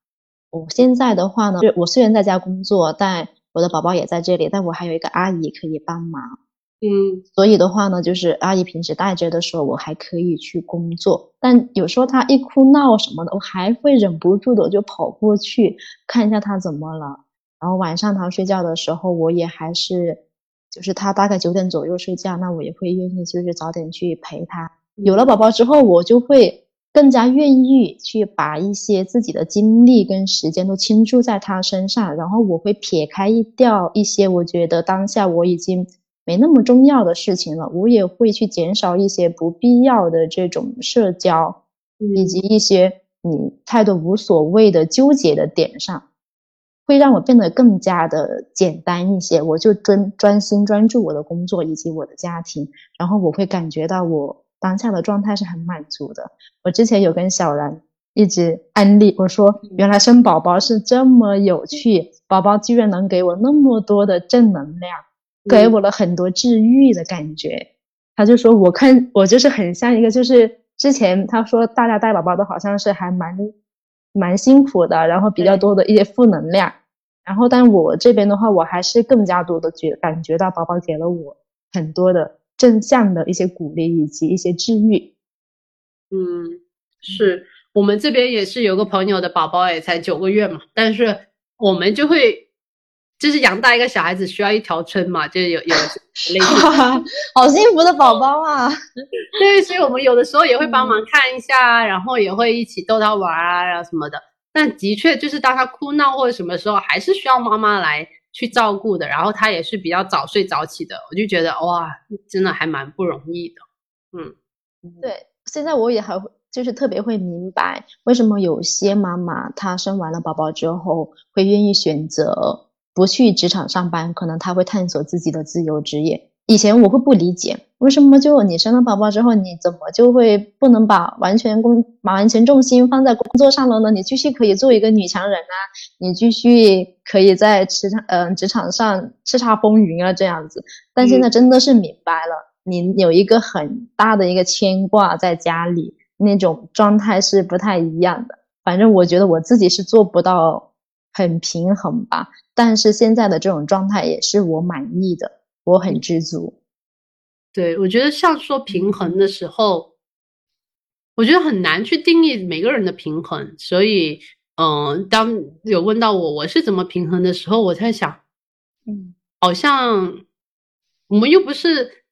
我现在的话呢，我虽然在家工作，但我的宝宝也在这里，但我还有一个阿姨可以帮忙。嗯，所以的话呢，就是阿姨平时带着的时候，我还可以去工作。但有时候他一哭闹什么的，我还会忍不住的就跑过去看一下他怎么了。然后晚上他睡觉的时候，我也还是。就是他大概九点左右睡觉，那我也会愿意就是早点去陪他。有了宝宝之后，我就会更加愿意去把一些自己的精力跟时间都倾注在他身上，然后我会撇开掉一些我觉得当下我已经没那么重要的事情了，我也会去减少一些不必要的这种社交，以及一些你态度无所谓的纠结的点上。会让我变得更加的简单一些，我就专专心专注我的工作以及我的家庭，然后我会感觉到我当下的状态是很满足的。我之前有跟小兰一直安利我说，原来生宝宝是这么有趣，宝宝居然能给我那么多的正能量，给我了很多治愈的感觉。他就说，我看我就是很像一个，就是之前他说大家带宝宝都好像是还蛮。蛮辛苦的，然后比较多的一些负能量，然后但我这边的话，我还是更加多的觉感觉到宝宝给了我很多的正向的一些鼓励以及一些治愈。嗯，是我们这边也是有个朋友的宝宝也才九个月嘛，但是我们就会。就是养大一个小孩子需要一条村嘛，就是有有类似，好幸福的宝宝啊！对，所以我们有的时候也会帮忙看一下，然后也会一起逗他玩啊然后什么的。但的确就是当他哭闹或者什么时候，还是需要妈妈来去照顾的。然后他也是比较早睡早起的，我就觉得哇，真的还蛮不容易的。嗯，对，现在我也还会就是特别会明白为什么有些妈妈她生完了宝宝之后会愿意选择。不去职场上班，可能他会探索自己的自由职业。以前我会不理解，为什么就你生了宝宝之后，你怎么就会不能把完全工把完全重心放在工作上了呢？你继续可以做一个女强人啊，你继续可以在职场嗯职场上叱咤风云啊这样子。但现在真的是明白了，你有一个很大的一个牵挂在家里，那种状态是不太一样的。反正我觉得我自己是做不到。很平衡吧，但是现在的这种状态也是我满意的，我很知足。对，我觉得像说平衡的时候，我觉得很难去定义每个人的平衡。所以，嗯，当有问到我我是怎么平衡的时候，我在想，嗯，好像我们又不是。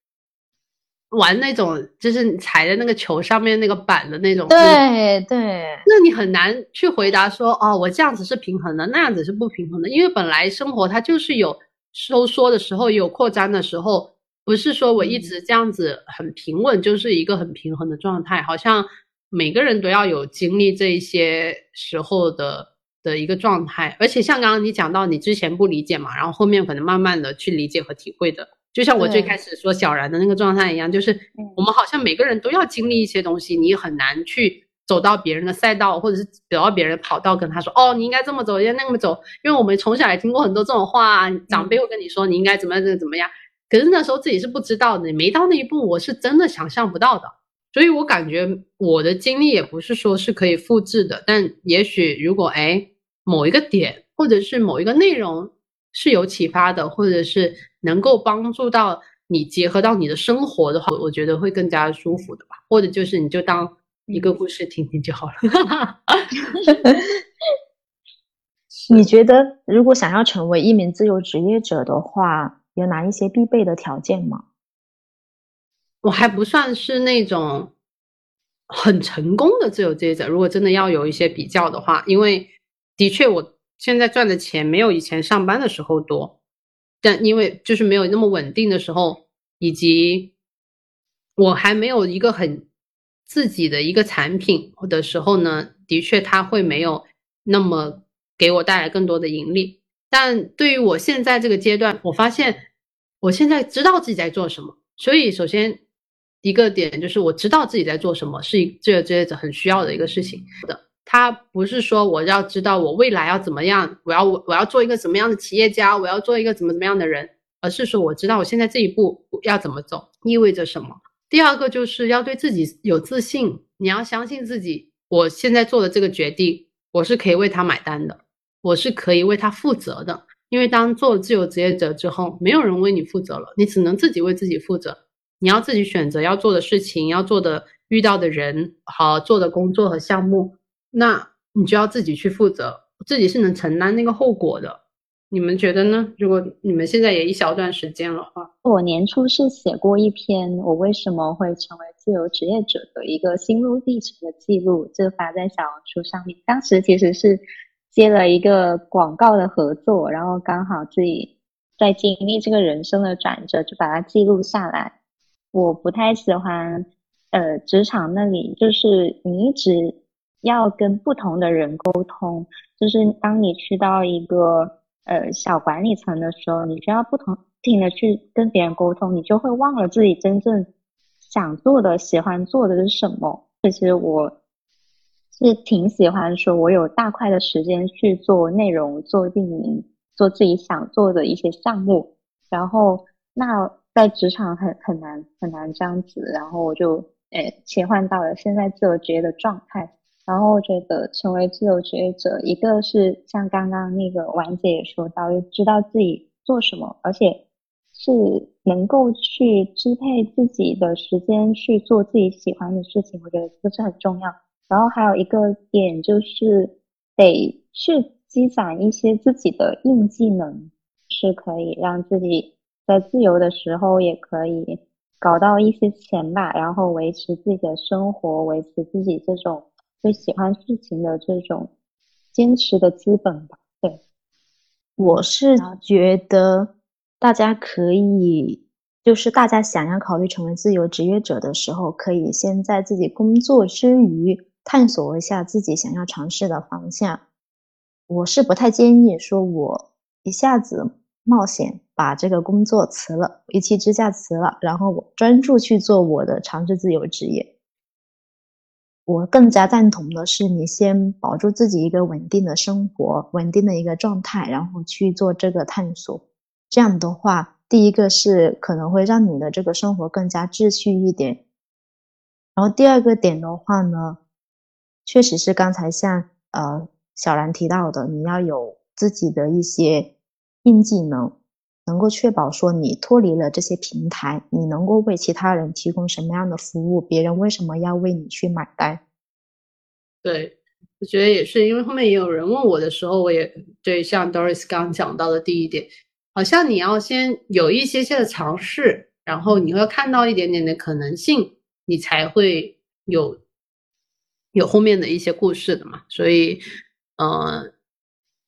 玩那种就是踩在那个球上面那个板的那种，对对，那你很难去回答说哦，我这样子是平衡的，那样子是不平衡的，因为本来生活它就是有收缩的时候，有扩张的时候，不是说我一直这样子很平稳就是一个很平衡的状态，好像每个人都要有经历这一些时候的的一个状态，而且像刚刚你讲到你之前不理解嘛，然后后面可能慢慢的去理解和体会的。就像我最开始说小然的那个状态一样，就是我们好像每个人都要经历一些东西，你很难去走到别人的赛道，或者是走到别人的跑道，跟他说哦，你应该这么走，应该那么走。因为我们从小也听过很多这种话，长辈会跟你说你应该怎么样，怎么怎么样。可是那时候自己是不知道的，没到那一步，我是真的想象不到的。所以我感觉我的经历也不是说是可以复制的，但也许如果哎某一个点，或者是某一个内容。是有启发的，或者是能够帮助到你结合到你的生活的话，我觉得会更加舒服的吧。或者就是你就当一个故事听听就好了。你觉得如果想要成为一名自由职业者的话，有哪一些必备的条件吗？我还不算是那种很成功的自由职业者。如果真的要有一些比较的话，因为的确我现在赚的钱没有以前上班的时候多，但因为就是没有那么稳定的时候，以及我还没有一个很自己的一个产品的时候呢，的确它会没有那么给我带来更多的盈利。但对于我现在这个阶段，我发现我现在知道自己在做什么，所以首先。一个点就是我知道自己在做什么，是一这个职业者很需要的一个事情的。他不是说我要知道我未来要怎么样，我要我我要做一个什么样的企业家，我要做一个怎么怎么样的人，而是说我知道我现在这一步要怎么走，意味着什么。第二个就是要对自己有自信，你要相信自己，我现在做的这个决定，我是可以为他买单的，我是可以为他负责的。因为当做自由职业者之后，没有人为你负责了，你只能自己为自己负责。你要自己选择要做的事情，要做的遇到的人，好做的工作和项目，那你就要自己去负责，自己是能承担那个后果的。你们觉得呢？如果你们现在也一小段时间的话，我年初是写过一篇我为什么会成为自由职业者的一个心路历程的记录，就发在小红书上面。当时其实是接了一个广告的合作，然后刚好自己在经历这个人生的转折，就把它记录下来。我不太喜欢，呃，职场那里就是你一直要跟不同的人沟通，就是当你去到一个呃小管理层的时候，你需要不同不停的去跟别人沟通，你就会忘了自己真正想做的、喜欢做的是什么。其实我是挺喜欢说，我有大块的时间去做内容、做运营、做自己想做的一些项目，然后那。在职场很很难很难这样子，然后我就诶切换到了现在自由职业的状态，然后我觉得成为自由职业者，一个是像刚刚那个婉姐也说到，知道自己做什么，而且是能够去支配自己的时间去做自己喜欢的事情，我觉得这是很重要。然后还有一个点就是得去积攒一些自己的硬技能，是可以让自己。在自由的时候也可以搞到一些钱吧，然后维持自己的生活，维持自己这种对喜欢事情的这种坚持的资本吧。对，我是觉得大家可以，就是大家想要考虑成为自由职业者的时候，可以先在自己工作之余探索一下自己想要尝试的方向。我是不太建议说我一下子冒险。把这个工作辞了，一气之下辞了，然后我专注去做我的尝试自由职业。我更加赞同的是，你先保住自己一个稳定的生活，稳定的一个状态，然后去做这个探索。这样的话，第一个是可能会让你的这个生活更加秩序一点。然后第二个点的话呢，确实是刚才像呃小兰提到的，你要有自己的一些硬技能。能够确保说你脱离了这些平台，你能够为其他人提供什么样的服务？别人为什么要为你去买单？对，我觉得也是，因为后面也有人问我的时候，我也对像 Doris 刚讲到的第一点，好像你要先有一些些的尝试，然后你会看到一点点的可能性，你才会有有后面的一些故事的嘛。所以，呃，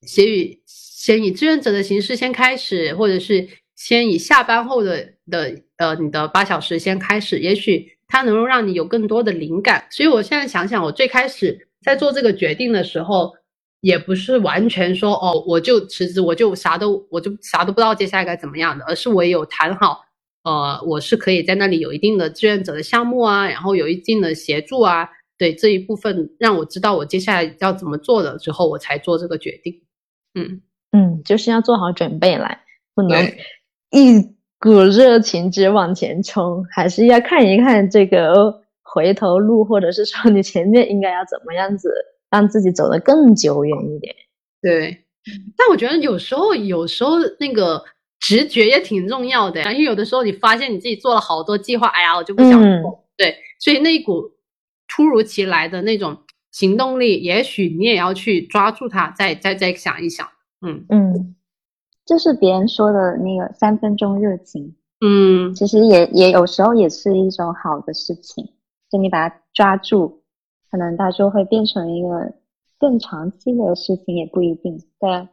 写语。先以志愿者的形式先开始，或者是先以下班后的的呃你的八小时先开始，也许它能够让你有更多的灵感。所以我现在想想，我最开始在做这个决定的时候，也不是完全说哦我就辞职，我就啥都我就啥都不知道接下来该怎么样的，而是我也有谈好，呃我是可以在那里有一定的志愿者的项目啊，然后有一定的协助啊，对这一部分让我知道我接下来要怎么做的之后，我才做这个决定，嗯。嗯，就是要做好准备来，不能一股热情直往前冲，还是要看一看这个回头路，或者是说你前面应该要怎么样子，让自己走得更久远一点。对，但我觉得有时候，有时候那个直觉也挺重要的，因为有的时候你发现你自己做了好多计划，哎呀，我就不想做。对，所以那一股突如其来的那种行动力，也许你也要去抓住它，再再再想一想。嗯嗯，就是别人说的那个三分钟热情，嗯，其实也也有时候也是一种好的事情，就你把它抓住，可能它就会变成一个更长期的事情，也不一定。对啊，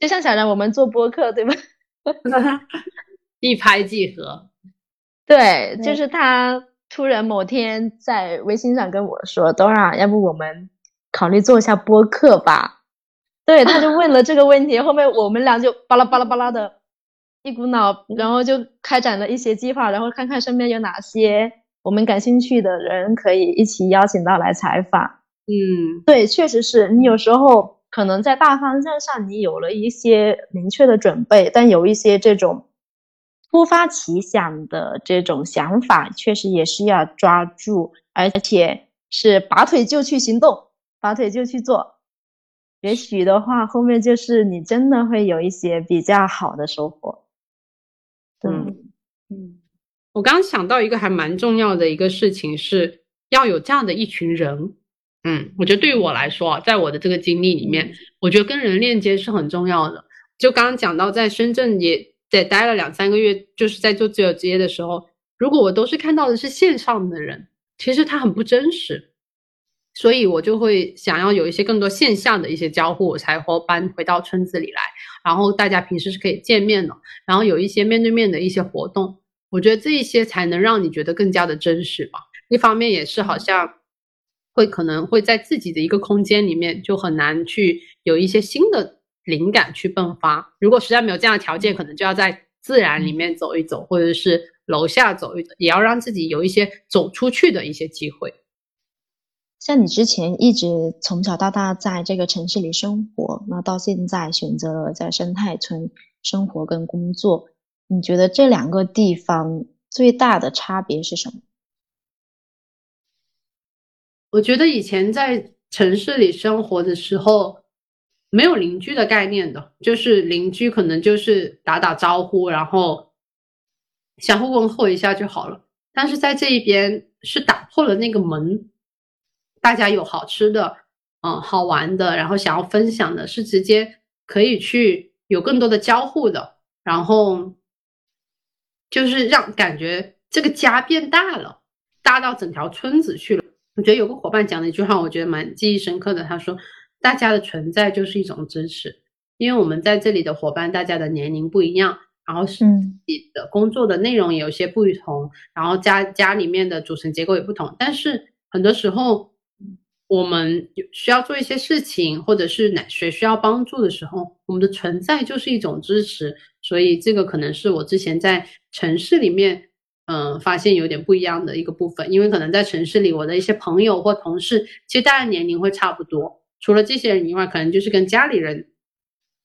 就像小然我们做播客，对吧？一拍即合。对，对就是他突然某天在微信上跟我说：“Dora，要不我们考虑做一下播客吧？”对，他就 问了这个问题，后面我们俩就巴拉巴拉巴拉的一股脑，然后就开展了一些计划，然后看看身边有哪些我们感兴趣的人可以一起邀请到来采访。嗯对，确实是你有时候可能在大方向上你有了一些明确的准备，但有一些这种突发奇想的这种想法，确实也是要抓住，而且是拔腿就去行动，拔腿就去做。也许的话，后面就是你真的会有一些比较好的收获。对，嗯，嗯我刚刚想到一个还蛮重要的一个事情，是要有这样的一群人。嗯，我觉得对于我来说啊，在我的这个经历里面，我觉得跟人链接是很重要的。就刚刚讲到，在深圳也得待了两三个月，就是在做自由职业的时候，如果我都是看到的是线上的人，其实他很不真实，所以我就会想要有一些更多线下的一些交互，我才会搬回到村子里来，然后大家平时是可以见面的，然后有一些面对面的一些活动，我觉得这一些才能让你觉得更加的真实吧。一方面也是好像会可能会在自己的一个空间里面就很难去有一些新的灵感去迸发。如果实在没有这样的条件，可能就要在自然里面走一走，或者是楼下走一走，也要让自己有一些走出去的一些机会。像你之前一直从小到大在这个城市里生活，那到现在选择了在生态村生活跟工作，你觉得这两个地方最大的差别是什么？我觉得以前在城市里生活的时候，没有邻居的概念的，就是邻居可能就是打打招呼，然后相互问候一下就好了。但是在这一边是打破了那个门，大家有好吃的，嗯，好玩的，然后想要分享的，是直接可以去有更多的交互的，然后就是让感觉这个家变大了，大到整条村子去了。我觉得有个伙伴讲的一句话，我觉得蛮记忆深刻的。他说：“大家的存在就是一种支持，因为我们在这里的伙伴，大家的年龄不一样，然后是嗯自己的工作的内容也有些不同，然后家家里面的组成结构也不同。但是很多时候，我们需要做一些事情，或者是哪谁需要帮助的时候，我们的存在就是一种支持。所以这个可能是我之前在城市里面。”嗯，发现有点不一样的一个部分，因为可能在城市里，我的一些朋友或同事，其实大家年龄会差不多，除了这些人以外，可能就是跟家里人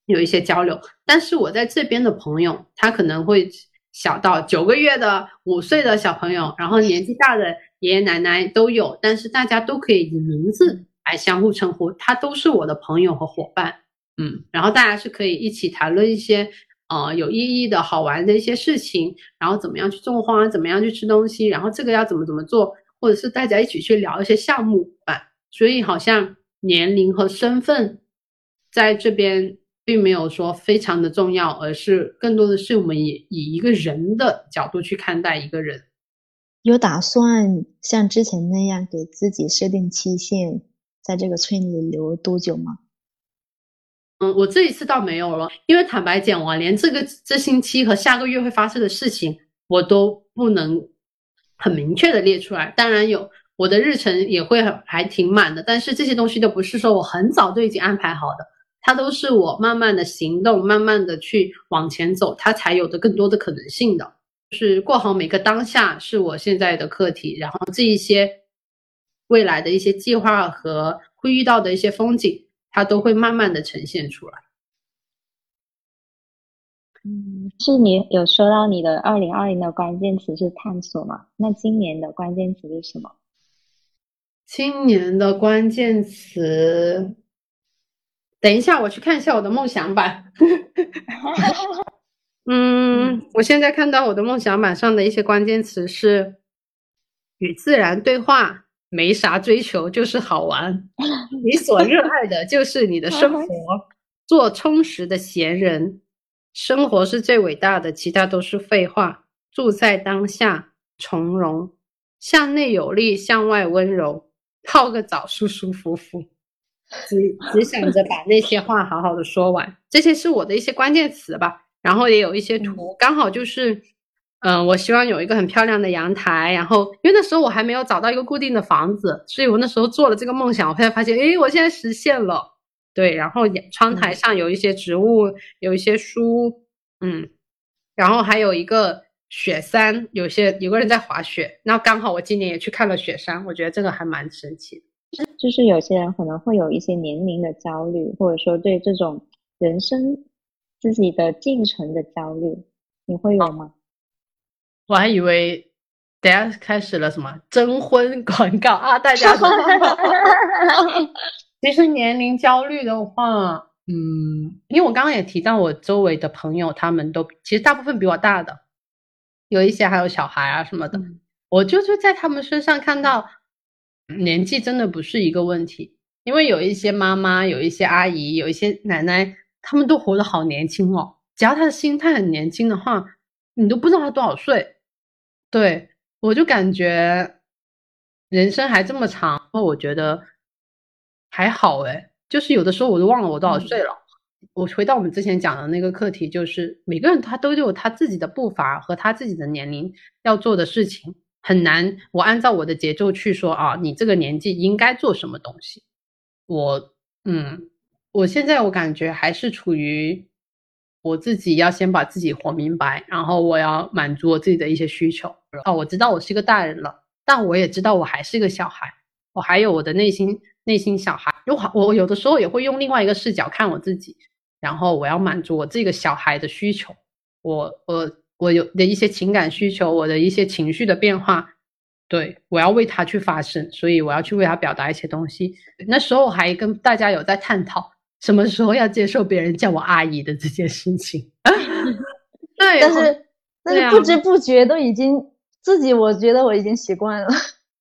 有一些交流。但是我在这边的朋友，他可能会小到九个月的、五岁的小朋友，然后年纪大的爷爷奶奶都有，但是大家都可以以名字来相互称呼，他都是我的朋友和伙伴。嗯，然后大家是可以一起谈论一些。呃，有意义的好玩的一些事情，然后怎么样去种花，怎么样去吃东西，然后这个要怎么怎么做，或者是大家一起去聊一些项目吧。所以好像年龄和身份在这边并没有说非常的重要，而是更多的是我们以以一个人的角度去看待一个人。有打算像之前那样给自己设定期限，在这个村里留多久吗？嗯，我这一次倒没有了，因为坦白讲，我连这个这星期和下个月会发生的事情，我都不能很明确的列出来。当然有我的日程也会很还挺满的，但是这些东西都不是说我很早就已经安排好的，它都是我慢慢的行动，慢慢的去往前走，它才有的更多的可能性的。是过好每个当下是我现在的课题，然后这一些未来的一些计划和会遇到的一些风景。它都会慢慢的呈现出来。嗯，是你有说到你的二零二零的关键词是探索吗？那今年的关键词是什么？今年的关键词，等一下我去看一下我的梦想版。嗯，我现在看到我的梦想版上的一些关键词是与自然对话。没啥追求，就是好玩。你所热爱的就是你的生活，做充实的闲人。生活是最伟大的，其他都是废话。住在当下，从容，向内有力，向外温柔。泡个澡，舒舒服服。只只想着把那些话好好的说完。这些是我的一些关键词吧。然后也有一些图，刚好就是，嗯，我希望有一个很漂亮的阳台。然后因为那时候我还没有找到一个固定的房子，所以我那时候做了这个梦想。我后来发现，诶，我现在实现了。对，然后窗台上有一些植物，有一些书，嗯，然后还有一个雪山，有些有个人在滑雪。那刚好我今年也去看了雪山，我觉得这个还蛮神奇的。就是有些人可能会有一些年龄的焦虑，或者说对这种人生自己的进程的焦虑，你会有吗？我还以为等下开始了什么征婚 广告啊，大家。其实年龄焦虑的话，嗯，因为我刚刚也提到，我周围的朋友他们都其实大部分比我大的，有一些还有小孩啊什么的，我就是在他们身上看到年纪真的不是一个问题，因为有一些妈妈、有一些阿姨、有一些奶奶，他们都活得好年轻哦。只要他的心态很年轻的话，你都不知道他多少岁。对我就感觉人生还这么长，我觉得。还好诶，就是有的时候我都忘了我多少岁了。我回到我们之前讲的那个课题，就是每个人他都有他自己的步伐和他自己的年龄要做的事情，很难我按照我的节奏去说啊，你这个年纪应该做什么东西。我嗯，我现在我感觉还是处于我自己要先把自己活明白，然后我要满足我自己的一些需求。哦，我知道我是一个大人了，但我也知道我还是一个小孩，我还有我的内心。内心小孩，我我有的时候也会用另外一个视角看我自己，然后我要满足我这个小孩的需求，我我我有的一些情感需求，我的一些情绪的变化，对我要为他去发声，所以我要去为他表达一些东西。那时候还跟大家有在探讨什么时候要接受别人叫我阿姨的这件事情。对，但是但是不知不觉都已经自己，我觉得我已经习惯了。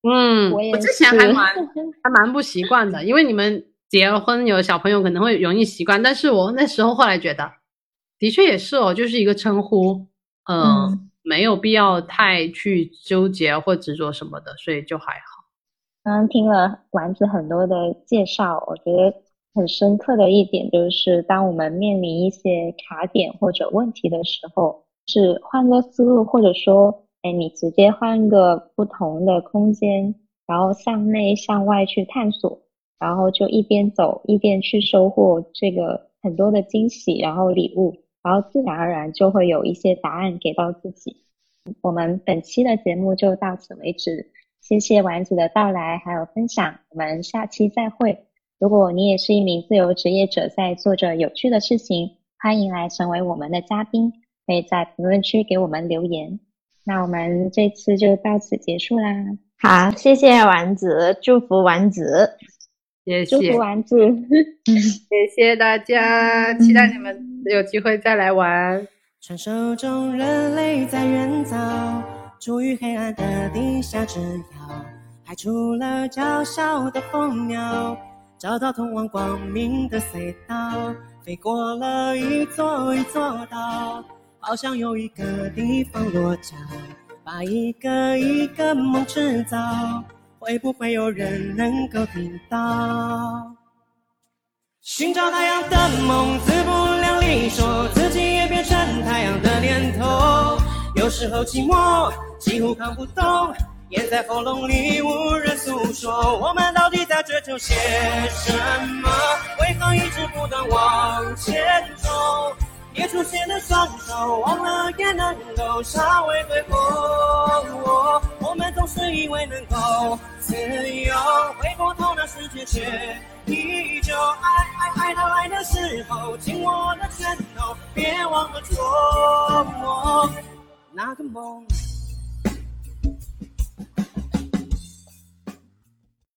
嗯，我之前还蛮还蛮不习惯的，因为你们结了婚有小朋友可能会容易习惯，但是我那时候后来觉得，的确也是哦，就是一个称呼，嗯，没有必要太去纠结或执着什么的，所以就还好。刚刚听了丸子很多的介绍，我觉得很深刻的一点就是，当我们面临一些卡点或者问题的时候，是换个思路，或者说。哎，你直接换个不同的空间，然后向内向外去探索，然后就一边走一边去收获这个很多的惊喜，然后礼物，然后自然而然就会有一些答案给到自己。我们本期的节目就到此为止，谢谢丸子的到来还有分享，我们下期再会。如果你也是一名自由职业者，在做着有趣的事情，欢迎来成为我们的嘉宾，可以在评论区给我们留言。那我们这次就到此结束啦。好，谢谢丸子，祝福丸子，谢谢，祝福丸子，谢谢大家，期待你们有机会再来玩。传说中人类在远早，处于黑暗的地下之遥，派出了娇小的蜂鸟，找到通往光明的隧道，飞过了一座一座岛。好想有一个地方落脚，把一个一个梦制造，会不会有人能够听到？寻找太阳的梦，自不量力，说自己也变成太阳的念头。有时候寂寞几乎扛不动，咽在喉咙里无人诉说。我们到底在追求些什么？为何一直不断往前走？也出现了双手，忘了也能够稍微挥霍。我们总是以为能够自由，回过头那世界却依旧。爱爱爱到爱的时候，紧握的拳头，别忘了捉摸那个梦。